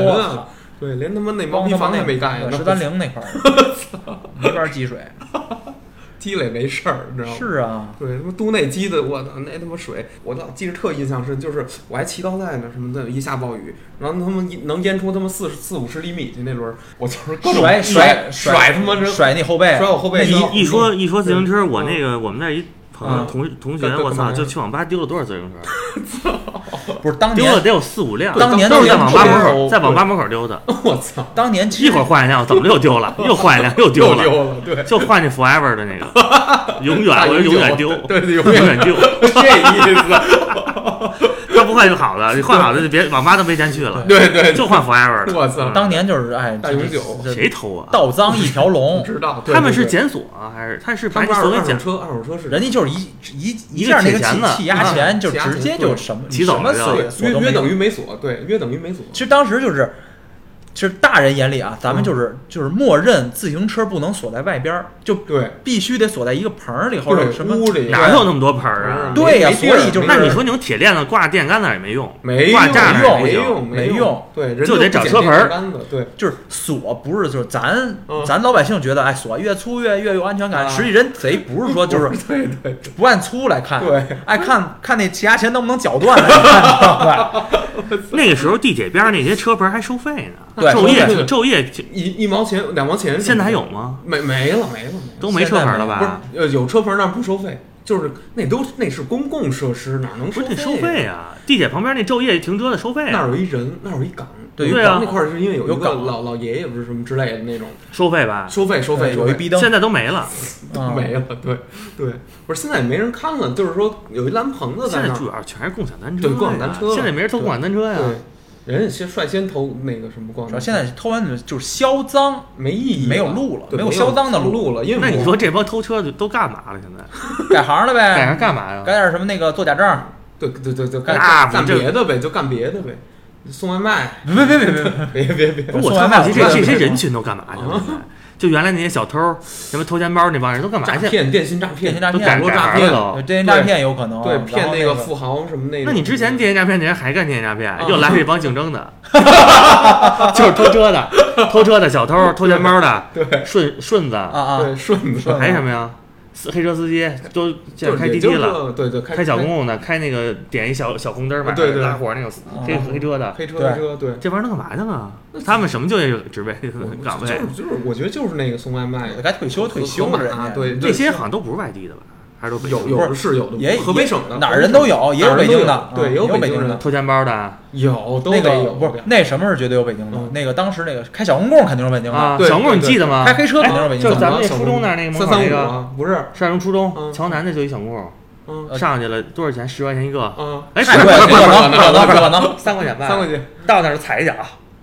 对，连他妈那毛坯房也没盖十三陵那块儿 没法积水。积累没事儿，你知道吗？是啊，对，他妈都内积的，我操，那他妈水，我倒记着特印象深，就是我还骑到在呢什么的，一下暴雨，然后他们能淹出他妈四四五十厘米去那轮儿，我就是各种甩甩甩他妈这甩你后背，甩我后背一一说一说自行车，我嗯那个我们那儿一朋友嗯。同同学我操，就去网吧丢了多少自行车？不是当年丢了得有四五辆，当年都是在网吧门口，在网吧门口丢的，我操，当年一会儿换一辆，怎么又丢了？又换一辆，又丢了，丢了，对，就换那 forever 的那个，永远，我就永远丢，对对，永永远远丢。这意思，他不换就好了，你换好了就别网吧都没钱去了，对对，就换 forever 的。我操，当年就是哎，大永久谁偷啊？盗赃一条龙，知道，他们是检索啊，还是他是把他们二你锁给检？二手车，二手车是。人家就是一一一个下那个铁钳子。气气压钱就直接就什么起走什么约约等于没锁，对，约等于没锁，其实当时就是其实大人眼里啊，咱们嗯。就是、就是默认自行车不能锁在外边儿，就对，必须得锁在一个棚儿里或者什么屋里。哪有那么多盆儿啊？对。呀所以就是那你说那种铁链子挂电杆那儿也没用，没用没用用没用，对，人就得找车盆儿电杆子，对，就是锁不是就是咱、嗯。咱老百姓觉得哎锁越粗越越有安全感，啊。实际人贼不是说就是 对对不按粗来看，对，爱看看那气压钳能不能绞断？那个时候地铁边上那些车棚还收费呢，对昼夜昼夜一一毛钱两毛钱，现在还有？吗？没没了没了，都没车牌了吧不？是呃有车牌但不收费，就是那都那是公共设施，哪能收不是得收费啊！地铁旁边那昼夜停车的收费那啊，儿有一人，那儿有一岗，对对啊那块儿是因为有一个老老爷爷不是什么之类的那种收费吧？收费收费有一逼灯，现在都没了，嗯没了，对对，不是现在也没人看了，就是说有一蓝棚子现在在那儿，主要全是共享单车共享单车现在没人偷共享单车呀。对，人家先率先偷那个什么光，主要现在偷完就是销赃，没意义，没有路了没没有销赃的路路了，因为那你说这帮偷车的都干嘛了？现在？改行了呗，改行干嘛呀？改点什么那个做假证，对对对对，干那干别的呗，就干别的呗，送外卖，别别别别别，别别别，我送外卖特好奇这这些人群都干嘛去了？就原来那些小偷，什么偷钱包那帮人都干嘛去？诈骗、电信诈骗、电信诈骗。网络诈骗，了。都。电信诈骗有可能，对，骗那个富豪什么那个。那你之前电信诈骗，那人还干电信诈骗，啊。又来了一帮竞争的，就是偷车的、偷车的小偷、偷钱包的，对。顺顺子，啊啊，对顺子。还有什么呀？司黑车司机都现在开就是也就是滴滴了，对对，开开小公共的，开那个点一小小红灯儿买对对拉活那个黑黑车的，黑车车，对，这玩意能干嘛去了？他们什么就业职位岗位？就是就是，我觉得就是那个送外卖的，该退休退休河人家，马对，这些好像都不是外地的吧？还是都北京有有的是有的，也河北省的哪儿人都有，也有北京的，对，嗯也有北京的。偷钱包的有都那得有，个不是那什么是绝对有北京的嗯，那个当时那个开小公共肯定是北京的，小公你记得吗？开黑车肯定是北京的就咱们那初中那儿那个门三五啊，不是，上中初中嗯桥南那就一小公，嗯呃上去了多少钱？十块钱一个，嗯，哎，太贵了，不可能，不可能，不可能，三块钱吧，三块钱，到那儿踩一脚，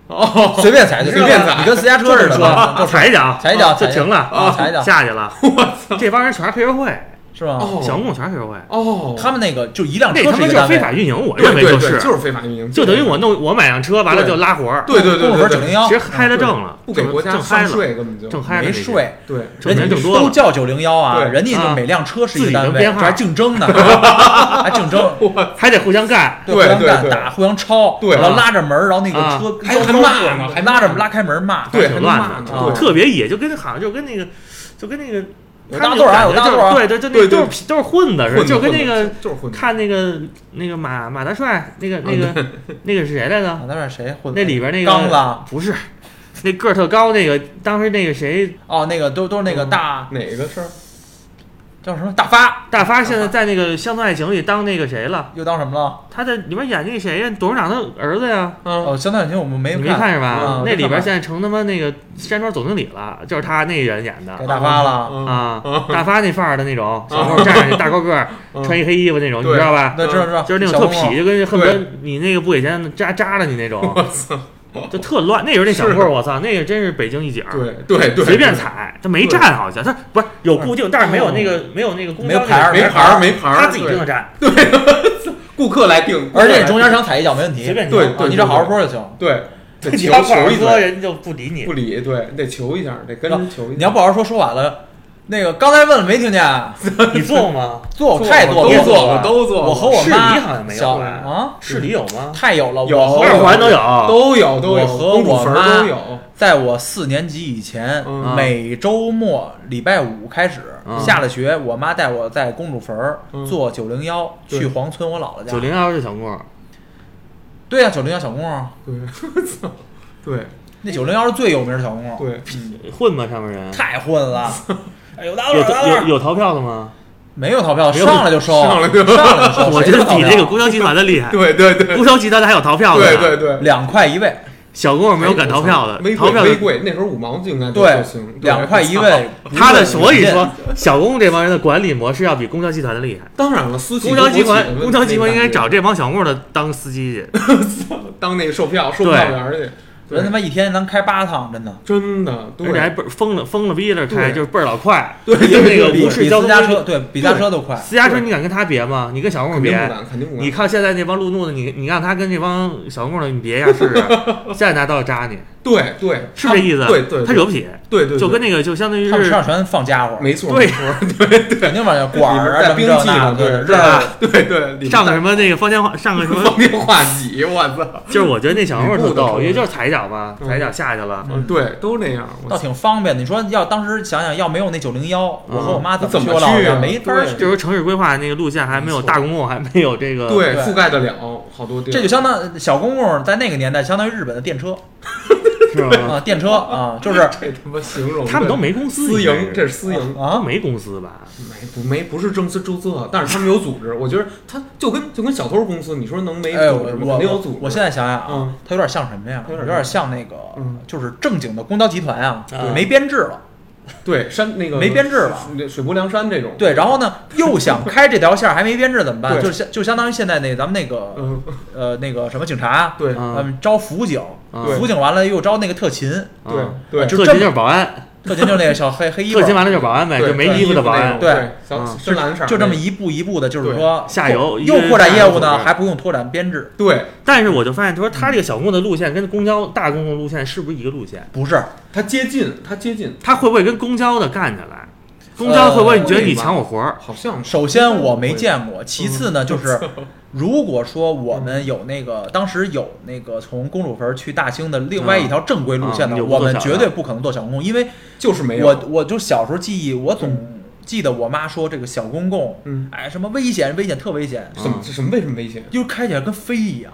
哦，随便踩就随便踩你跟私家车似的，说踩一脚，踩一脚就停了，啊，踩一脚下去了。这帮人全是黑社会，是吗？哦。小公共全是黑社会，哦，他们那个就一辆那车他妈就是非是一个单位，法运营，我认为是，对对就是非法运营，就等于我弄我买辆车完了就拉活儿，对对对公对对，分九零幺，其实嗨了挣了，不给国家正嗨税，根本就。了，没税，对，挣人家钱挣多了。都叫九零幺啊，人家啊。就每辆车是一个单位，还竞争呢，还竞争，还得互相干，对互相干打，互相抄，对。然后拉着门，然后那个啊。车还还骂呢还拉着拉开门骂，对挺乱的，特别野，就跟好像就跟那个，就跟那个。有大座儿有大座儿啊对对，就那对对都是都是混子似的，就跟那个就是混子，看那个那个马马大帅，那个那个 那个是谁来着？啊，那是谁混？那里边那个刚子不是，那个儿特高那个，当时那个谁哦，那个都都是那个嗯大哪个事儿？叫什么大发，大发，现在在那个《乡村爱情》里当那个谁了？又当什么了？他在里边演那个谁呀？董事长的儿子呀，嗯，哦，相当于我们没你没看是吧啊？那里边现在成他妈那个山庄总经理了，就是他那人演的给大发了，嗯啊，大发那范儿的那种，小时候站着大高个儿，嗯穿一黑衣服那种，你知道吧？对，知道知道，就是那种特痞，就跟恨不得你那个不给钱扎扎了你那种，就特乱。那时候那小是混儿，我操，那个真是北京一景儿，对对对，随便踩，他没站好像，他不是有固定，但是没有那个没有那个公交没牌儿没牌儿没牌儿，他自己对定的站，对 顾客来定，而且中间想踩一脚没问题，随便对对你只要好好说就行。对，得你求求一嘴，人家就不理你不。理，对，你得求一下，得跟人求一下。你要不好好说，说晚了。那个刚才问了没听见？你做吗？做做太多了，都做都做过。我和我市妈里好像没啊，市里有吗？太有了，有。我和二我环都有。都有都有，我和公主坟我妈都有。在我四年级以前，嗯。每周末礼拜五开始，嗯。下了学，我妈带我在公主坟儿嗯。坐九零幺去黄村我姥姥家。九零幺是小公，对呀，九零幺小公啊，对，对。那九零幺是最有名的小公啊，对，混吗？上面人。太混了。哎有大有有有有逃票的吗？没有逃票，上来就收，上来就上来就收。我觉得比这个公交集团的厉害。对对对公交集团的还有逃票的。对对对，两块一位，小公没有敢逃票的，微逃票的。贵微贵，那时候五毛就应该就对行，，两块一。位。他的，所以说，小公这帮人的管理模式要比公交集团的厉害。当然了，公交集团，公交集团应该找这帮小公的当司机去。当那个售票售票员去。人他妈一天能开八趟，真的。真的，对而且还倍儿疯了疯了逼的开，对就是倍儿老快。对因为那个比无视比交通规则私家车，对比私家车都快。私家车你敢跟他别吗？你跟小公别？肯定不敢，肯定不敢。你看现在那帮路怒的，你你让他跟那帮小公的你别一下试试，现在拿刀扎你。对对，是这意思？对对，他惹不起，对对，就跟那个就相当于是他们身上全放家伙，没错，对，对对，肯定往下管儿啊，带兵器的，那的，对是吧？对对对，上个什么那个方天画，上个什么，方天画戟，我操，就是我觉得那小红特逗，吕布的因为就是踩一脚嘛，嗯踩一脚下去了。嗯，对，都那样，倒挺方便。你说要当时想想，要没有那九零幺，我和我妈怎么去我姥姥去啊没法。就是城市规划那个路线还没有大公共，还没有这个对对覆盖得了好多地儿，这就相当小公共在那个年代相当于日本的电车 是吧？啊，电车啊，就是 这他妈形容，他们都没公司，私营，这是私营，啊，没公司吧？没不没不是正式注册，但是他们有组织，我觉得他就跟就跟小偷公司，你说能没组织吗？我肯定有组织。我现在想想啊嗯，它有点像什么呀？有点有点像那个嗯，就是正经的公交集团啊啊，没编制了。对山那个没编制了水水泊梁山这种，对，然后呢，又想开这条线儿还没编制怎么办？对就相就相当于现在那咱们那个嗯，呃那个什么警察，对啊嗯，招辅警，啊辅警完了又招那个特勤，对啊对特勤就是保安，特勤就是那个小黑黑衣服特勤完了就是保安呗，就没衣服的保安。对嗯深蓝色，就这么一步一步的，就是说下游又扩展业务呢，还不用拓展编制，对，但是我就发现，他说他这个小公共的路线跟公交大公共路线是不是一个路线？不是它接近，它接近，它会不会跟公交的干起来？公交会不会你觉得你抢我活儿？好像首先我没见过，其次呢，就是如果说我们有那个当时有那个从公主坟去大兴的另外一条正规路线的，我们绝对不可能做小公共，因为就是没有，我我就小时候记忆，我总记得我妈说这个小公共，嗯，哎，什么危险危险特危险，什么什么为什么危险？就是开起来跟飞一样，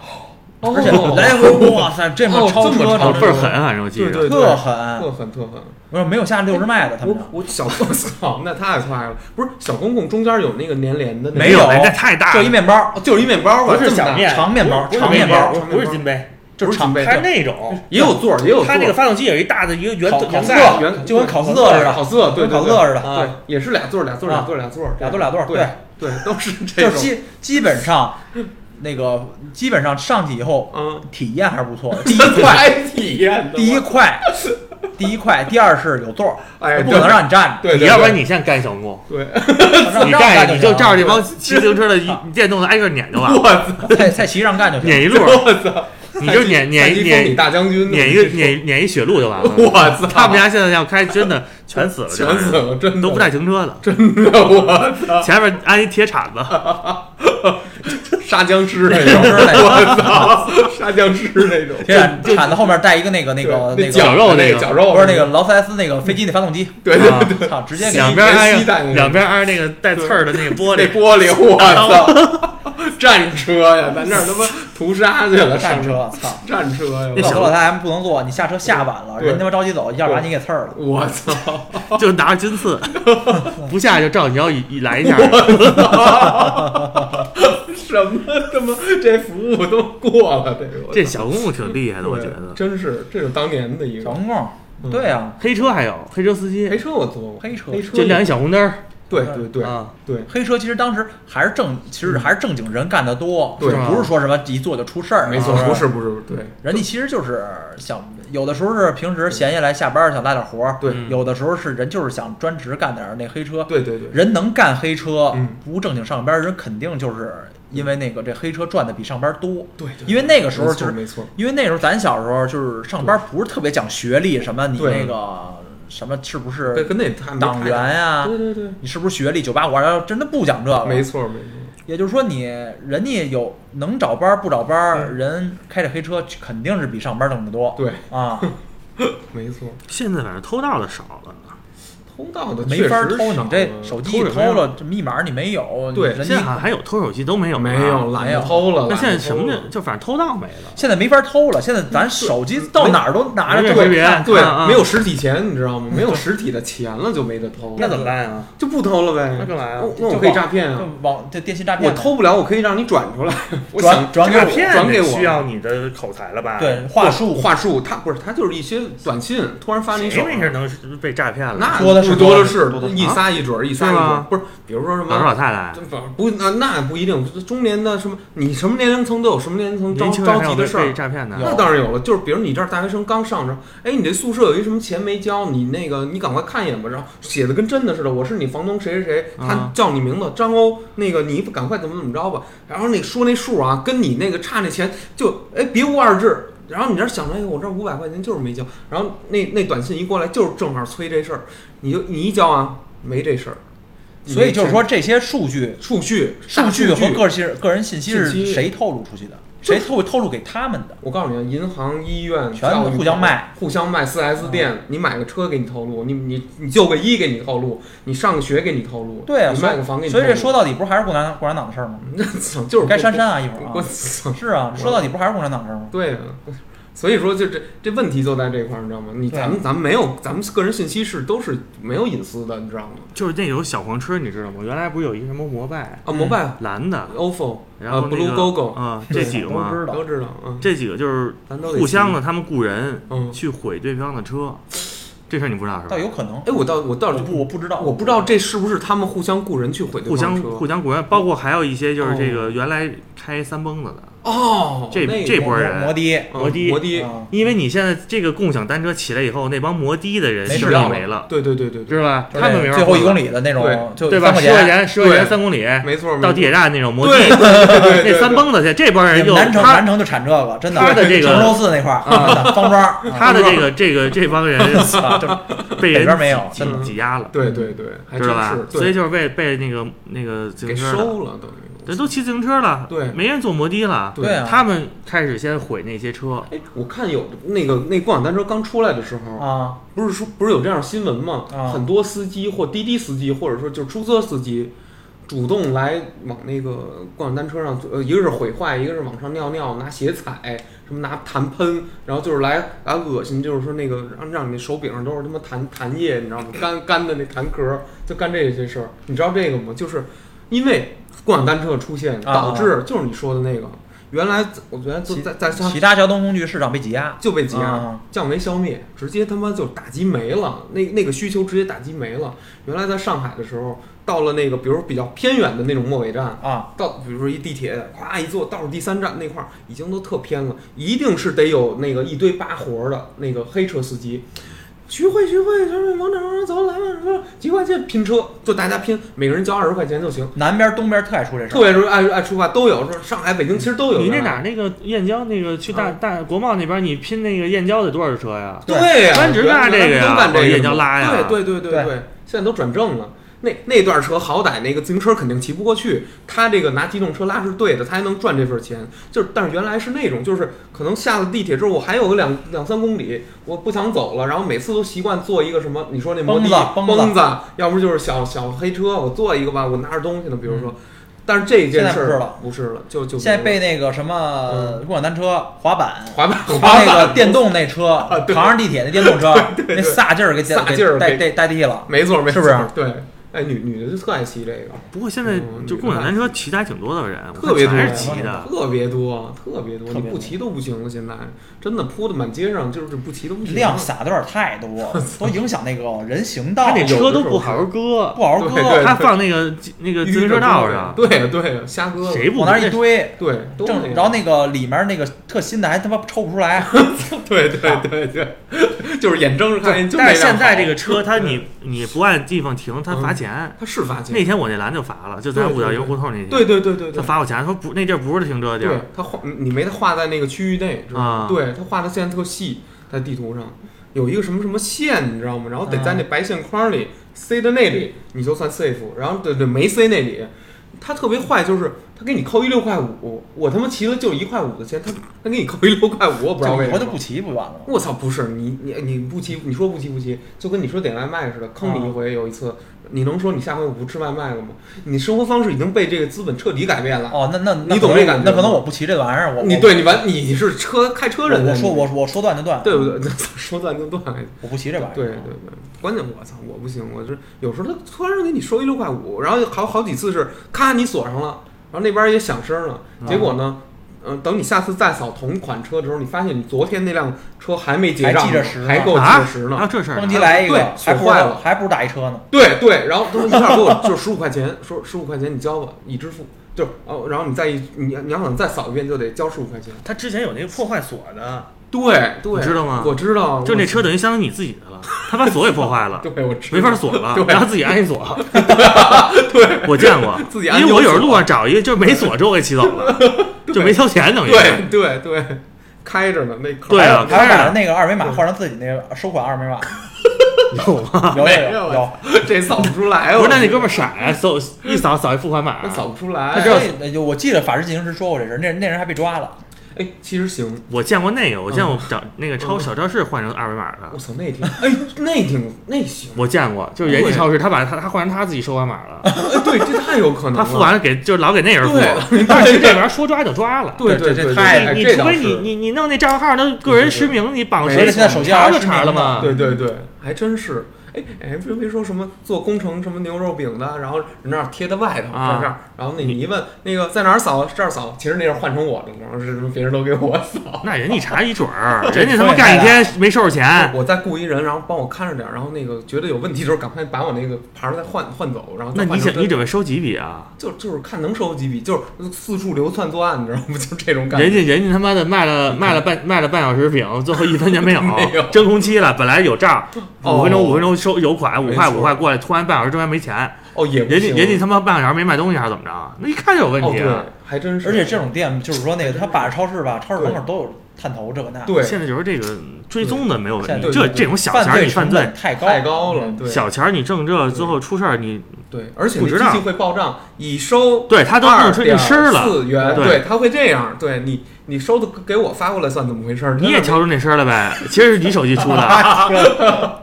哦而且来回哇塞，这么哦超车，倍儿狠，反正我记着。对对特狠，特狠特狠。不是没有下六十迈的，他们我我小我操，那太快了！不是小公共中间有那个粘连的那个，没有那太大了，就一面包，哦就是一面包吧，不是这么大小面长面包，长面包，不是不是金杯，就是长杯它是那种，也有座儿，也有。它那个发动机有一大的一个圆烤圆圆就跟考斯特似的考斯特对跟考斯对特似的对对，也是俩座儿俩座俩座儿俩座儿俩座俩座对对，都是这种。就基基本上那个基本上上去以后嗯，体验还是不错的。第一快，体验第一快，第一快，第二是有座儿，哎，不可能让你站着，对，你要不然你现在干小公共，对，你干你就照着这帮骑自行车的一电动的挨个撵就完了，我操，在在骑上干就行。撵一路，我操，你就撵撵撵大将军，撵一个撵撵一雪路就完了。我操，他们家现在要开，真的全死了，全死了，真的。都不带停车的，真的，我操，前面安一铁铲子，杀僵尸那种，我操，杀僵尸那种，铲铲子后面带一个那个那个那个，绞肉那个绞肉，不是那个劳斯莱斯那个飞机那发动机，对对啊对，操，直接给两边挨连吸带那个两边挨那个带刺儿的那个玻璃，那玻璃，我操，战车呀，咱这儿他妈屠杀去了，战车，操！战车呀，那小老太太不能坐，你下车下晚了，人他妈着急走，一下把你给刺儿了。我操，就拿着金刺，不下就照你要一一来一下，什么他妈这服务都过了，这个这小公共挺厉害的，我觉得。真是这是当年的一个。小公共，嗯对啊，黑车还有黑车司机。黑，车，我坐过黑车。黑车就亮一小红灯儿对对对啊，对，黑车其实当时还是正，其实还是正经人干的多，对。不是说什么一做就出事儿，没错，啊不是不是对。人家其实就是想，有的时候是平时闲下来下班想拉点活儿，对。嗯有的时候是人就是想专职干点儿那黑车。对对对，人能干黑车嗯，不正经上班，人肯定就是因为那个这黑车赚的比上班多。对，因为那个时候就是没错，因为那时候咱小时候就是上班不是特别讲学历，什么你那个什么是不，是跟那党员呀、对对对，你是不是学历九八五二幺幺，真的不讲这个。没错没错，也就是说你人家有能找班儿不找班人开着黑车肯定是比上班挣得多。对，啊，没错，现在反正偷盗的少了。偷盗的没法确实偷，这手机偷了，这密码你没有，对人家现在还有偷手机都没有，没有，懒得偷了。那现在什么？就反正偷盗没了。现在没法偷了。现在咱手机到哪儿都拿着对啊啊，没有实体钱，你知道吗？没有实体的钱了就没得偷，那怎么办啊？就不偷了呗？那干嘛呀那那我可以诈骗啊！网这电信诈骗，我偷不了，我可以让你转出来，我转想转给转给我需要你的口才了吧？对话术话术，他不是他就是一些短信突然发你手谁，没事能被诈骗了？那多的是多的是一撒一准儿，一撒一准儿。不是，比如说什老头么老太太，不不那那不一定，中年的什么，你什么年龄层都有什么年龄层着着急的事儿。诈骗的。那当然有了，就是比如你这儿大学生刚上着，哎，你这宿舍有一什么钱没交，你那个你赶快看一眼吧，然后写的跟真的似的，我是你房东谁谁谁，他啊叫你名字张欧，那个你赶快怎么怎么着吧，然后那说那数啊，跟你那个差那钱就哎别无二致，然后你这想着，哎，我这五百块钱就是没交，然后那那短信一过来就是正好催这事儿，你就你一交啊，没这事儿。所以就是说，这些数据、数据、数据和个信个人信息是谁透露出去的？就是谁透透露给他们的？我告诉你啊，银行、医院全都互相卖，互相卖。四 S 店，你买个车给你透露，你你你就个医给你透露，你上个学给你透露，对啊，卖个房给你透露。以这说到底不是还是共产共产党的事儿吗？那 就是该删删啊，一会儿我啊。操！是啊，说到底不还是共产党的事儿吗？对啊，所以说就这这问题就在这块儿，你知道吗？你咱们咱们没有，咱们个人信息是都是没有隐私的，你知道吗？就是那有小黄车，你知道吗？原来不是有一个什么摩拜啊，摩拜、蓝的，OFO，呃然后，Blue Gogo 啊，这几个嘛，都知道都知道，嗯，这几个就是互相的，他们雇人嗯，去毁对方的车，这事儿你不知道是吧？倒有可能，哎，我倒我倒是不我不知道，我不知道这是不是他们互相雇人去毁对互相方车互相雇人，包括还有一些就是这个原来开三蹦子的，哦，这那这波人摩的嗯摩的摩的啊。因为你现在这个共享单车起来以后，那帮摩的的人势没事儿力没了，对对对对对，知道吧？他们没法最后一公里的那种，对吧？十块钱，十块钱三公里，没错，到地铁站那种摩的，那三蹦子去，这帮人又南城他南城就产这个，真的。他的这个城州寺那块儿，方庄，他的这个这个这帮人 被人没有挤挤压了，对对对，知道吧？所以就是被被那个那个自给收了等于。这都骑自行车了，对没人坐摩的了，对啊他们开始先毁那些车，哎，我看有那个那共享单车刚出来的时候，啊，不是说不是有这样新闻吗？啊很多司机或滴滴司机，或者说就是出租车司机，主动来往那个共享单车上，呃，一个是毁坏，一个是往上尿尿，拿鞋踩，什么拿痰喷，然后就是来来恶心，就是说那个让让你手柄上都是他妈痰痰液，你知道吗？干干的那痰壳，就干这些事儿。你知道这个吗？就是因为共享单车的出现，啊导致就是你说的那个，原来我觉得就在在像其他交通工具市场被挤压，就被挤压啊，降维消灭，直接他妈就打击没了，那那个需求直接打击没了。原来在上海的时候，到了那个比如比较偏远的那种末尾站，啊，到比如说一地铁，咵一坐，到了第三站那块儿已经都特偏了，一定是得有那个一堆扒活儿的那个黑车司机。徐汇，徐汇，就是往哪儿往哪走，来吧，说几块钱拼车，就大家拼，每个人交二十块钱就行。南边东边特爱出这事，特别出爱爱出发都有，说上海、北京其实都有。你那哪儿那个燕郊那个去大啊大国贸那边，你拼那个燕郊得多少车呀？对呀、专职干这个呀干这个燕郊拉呀对对对对对现在都转正了。那那段车好歹那个自行车肯定骑不过去，他这个拿机动车拉是对的，他还能赚这份钱。就是，但是原来是那种，就是可能下了地铁之后，我还有个两两三公里，我不想走了，然后每次都习惯坐一个什么，你说那摩的蹦子蹦子要不就是小小黑车，我坐一个吧，我拿着东西呢，比如说。但是这一件事儿不是了不是了，就就现在被那个什么共享单车、滑板。滑板滑板那个电动那车，对扛上地铁那电动车，那撒劲儿给撒劲儿给代代替了。没错没错，是不是对，哎，女女的就特爱骑这个。不过现在嗯就共享单车骑的还挺多的人，特别多，看全是骑的。特别多，特别多，你不骑都不行了。现在真的铺的满街上，就是不骑都不行。量撒的有点太多，都影响那个人行道，他那车都不好好搁，不好好搁，他放那个那个自行车道上，对对，瞎搁，谁不往那儿一堆，对，都正然后那个里面那个特新的还他妈抽不出来，对对对对，就是眼睁着看但是现在这个车，它你你不按地方停，它罚钱。他是罚钱，那天我那蓝就罚了，就在五角对营胡同那天，对对对对对，他罚我钱，说不那地儿不是停车地对儿，他画你没他画在那个区域内，知道吗啊？对他画的现在特细，在地图上有一个什么什么线，你知道吗？然后得在那白线框里塞到那里，你就算 safe。然后对对没塞那里，他特别坏，就是他给你扣一六块五，我他妈骑了就一块五的钱，他他给你扣一六块五，我不知道为什么以后就不。骑不完了？我操，不是你你你不骑，你说不骑不骑，就跟你说点外卖似的，坑你一回。有一次，你能说你下回我不吃外卖了吗？你生活方式已经被这个资本彻底改变了。哦，那那那你懂这感觉那可能我不骑这玩意儿，我你对你完你是车开车人，我我说我我说断就断，对不对？说断就断。我不骑这玩意儿。对对对，关键我操，我不行，我这有时候他突然给你收一六块五，然后好好几次是咔你锁上了，然后那边也响声了，结果呢，嗯、等你下次再扫同款车的时候，你发现你昨天那辆车还没结账，还记着时呢还给我记啊着时呢。啊这事儿咣叽来一对个，还不如锁坏了还不如打一车呢。对对，然后他一下给我就十五块钱，说十五块钱你交吧，已支付。就哦，然后你再一你你要想再扫一遍就得交十五块钱。他之前有那个破坏锁的，对对，你知道吗我知道，就那车等于相当于你自己的了，他把锁给破坏了，对我知道没法锁了对，然后自己安一锁。对，我见过，自己安因为我有时候路上找一个就是没锁之后给骑走了，就没交钱等于。对对对，开着呢，那口对啊开着把那个二维码换成自己那个收款二维码，有吗？有没有有有，这扫不出来。不是，那那哥们儿傻呀，扫一扫扫一付款码那，扫不出他来。知道，就我记得法制进行时说过这事儿，那那人还被抓了。哎，其实行，我见过那个，我见过嗯找那个超小超市换成二维码的我，操，那挺哎，那挺那行。我见过，就是人家超市他把他他换成他自己收款码了，哎，对，这太有可能了。他付完了给就老给那人付对，但是这玩意儿说抓就抓了。对对对，太哎你除非是你你你弄那账号，那个人实名，你绑没谁？现在手机查就还实名查了吗。对对对，还真是。哎哎，别别说什么做工程什么牛肉饼的，然后人那儿贴在外头，啊在这儿，然后那你一问那个在哪儿扫，这儿扫，其实那是换成我的，然后是什么别人都给我扫。那人家一查一准儿，人家他妈干一天没收着钱，我再雇一人，然后帮我看着点儿，然后那个觉得有问题的时候，赶快把我那个牌儿再换换走，然后那你想你准备收几笔啊？就就是看能收几笔，就是四处流窜作案，你知道吗？就这种感觉。人家人家他妈的卖了卖了半卖了半小时饼，最后一分钱没有没有，真空期了，本来有账，哦五分钟五分钟收有款，五块五块过来，突然半小时中间没钱，哦，也人家人家他妈半个小时没卖东西还是怎么着？那一看就有问题啊！，还真是。而且这种店就是说那个他把着超市吧，超市门口都有探头这个那，对。现在就是这个追踪的没有问题，这这种小钱你犯罪，太高太高了，对。小钱你挣这最后出事儿你对，而且不知道那机器会报账，已收对他都弄出这声儿了四元，对。对，他会这样，对你你收的给我发过来算怎么回事儿？你也瞧出那声儿了呗？其实是你手机出的，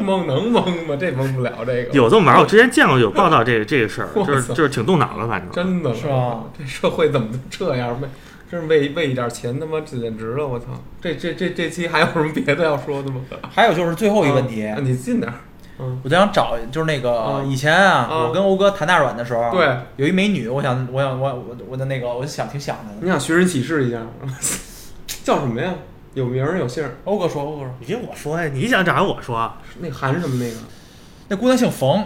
蒙能蒙吗？这蒙不了这个，有这么玩儿？我之前见过有报道这个这个事儿，就是就是挺动脑的，反正真的是吧？这社会怎么都这样？为真是为为一点钱他妈简直了！我操！这这这这期还有什么别的要说的吗？还有就是最后一个问题啊，你近点儿。嗯，我就想找，就是那个嗯以前啊，嗯我跟欧哥谈大软的时候，对，有一美女，我想，我想，我我我的那个，我就想挺想她的。你想寻人启事一下，叫什么呀？有名儿有姓儿，欧哥说，欧哥说，你听我说呀，你想找我说，那韩什么那个？那姑娘姓冯，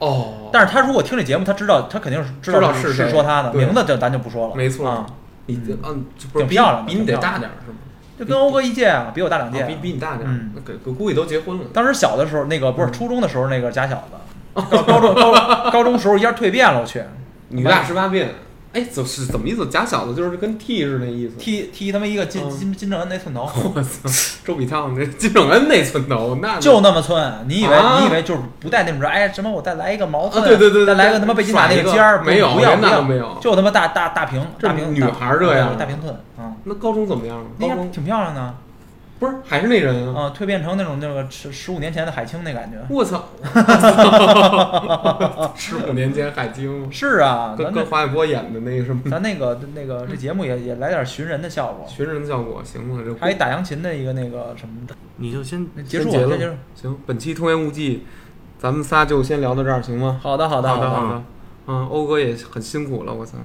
哦，但是她如果听这节目，她知道，她肯定是知道是是说她的名字，就咱就不说了。没错啊，你这嗯，就不是挺漂亮比你得大点儿是吗？就跟欧哥一届啊，比我大两届啊。比比你大点儿嗯，那给估计都结婚了。当时小的时候，那个不是嗯初中的时候，那个假小子，高高中高高中时候一下蜕变了，我去，女大十八变，哎，怎是怎么意思？假小子就是跟 T 是那意思。T T 他妈一个金嗯。金金正恩那寸头，我操，周笔畅那金正恩那寸头，那就那么寸，你以为啊？你以为就是不带那么着，哎什么我再来一个毛寸，啊对对对对再来个他妈贝吉塔那个尖儿，没有不要不要连那都没有。就他妈大大大平大平女孩儿这样。大平寸啊，那高中怎么样？高中挺漂亮的不是还是那人啊？啊，蜕变成那种那个十十五年前的海清那感觉。我操！十五年前海清，是啊，跟咱跟华海波演的那个什么咱那个那个这节目也也来点寻人的效果，寻人的效果，行吗，这还有打扬琴的一个那个什么的，你就先那结束先结束。行，本期通言无忌，咱们仨就先聊到这儿，行吗？好的好的好的，的，好的。嗯，欧哥也很辛苦了，我操！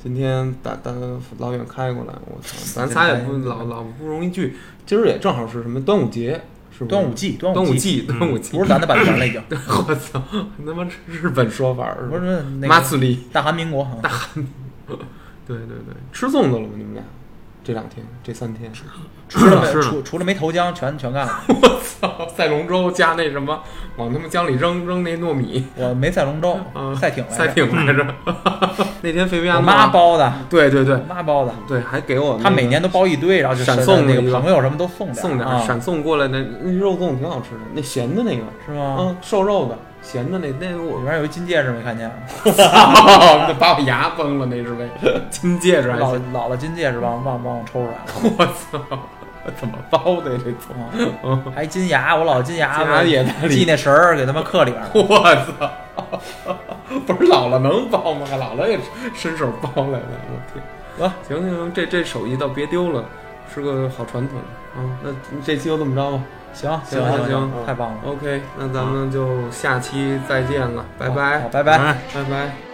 今天打打老远开过来，我操！咱仨也不老老不容易聚，今儿也正好是什么端午节，是不是？端午季端端午季端午季，不是咱的版权了已经，我操，他妈日本说法儿不是那个马自立，大韩民国，啊对对对，吃粽子了吗？你们俩这两天这三天，除了除除了没投江，全全干了。我操，赛龙舟加那什么，往他们江里扔扔那糯米，我没赛龙舟啊，赛艇来着。赛艇来着。那天菲菲妈包的，对对对。妈包的，对，还给我那个她每年都包一堆，然后就闪送那个朋友什么都送点送点闪送过来的那肉粽挺好吃的，那咸的那个，是吗？嗯，瘦肉的，咸的那那个我里边有一金戒指没看见？操，把我牙崩了，那是为 金戒指还老行，老了金戒指忘忘忘我抽出来了我操，怎么包的呀这粽？啊！嗯，还金牙，我老金牙，金牙也在里系那绳儿给他们刻里边了。我操！不是姥姥能包吗？还姥姥也伸手包来了，我天！啊，行行行，这这手艺倒别丢了，是个好传统嗯。那这期就这么着吧。行行行行太棒了，OK，那咱们就下期再见了，拜拜好，拜拜。哎拜拜。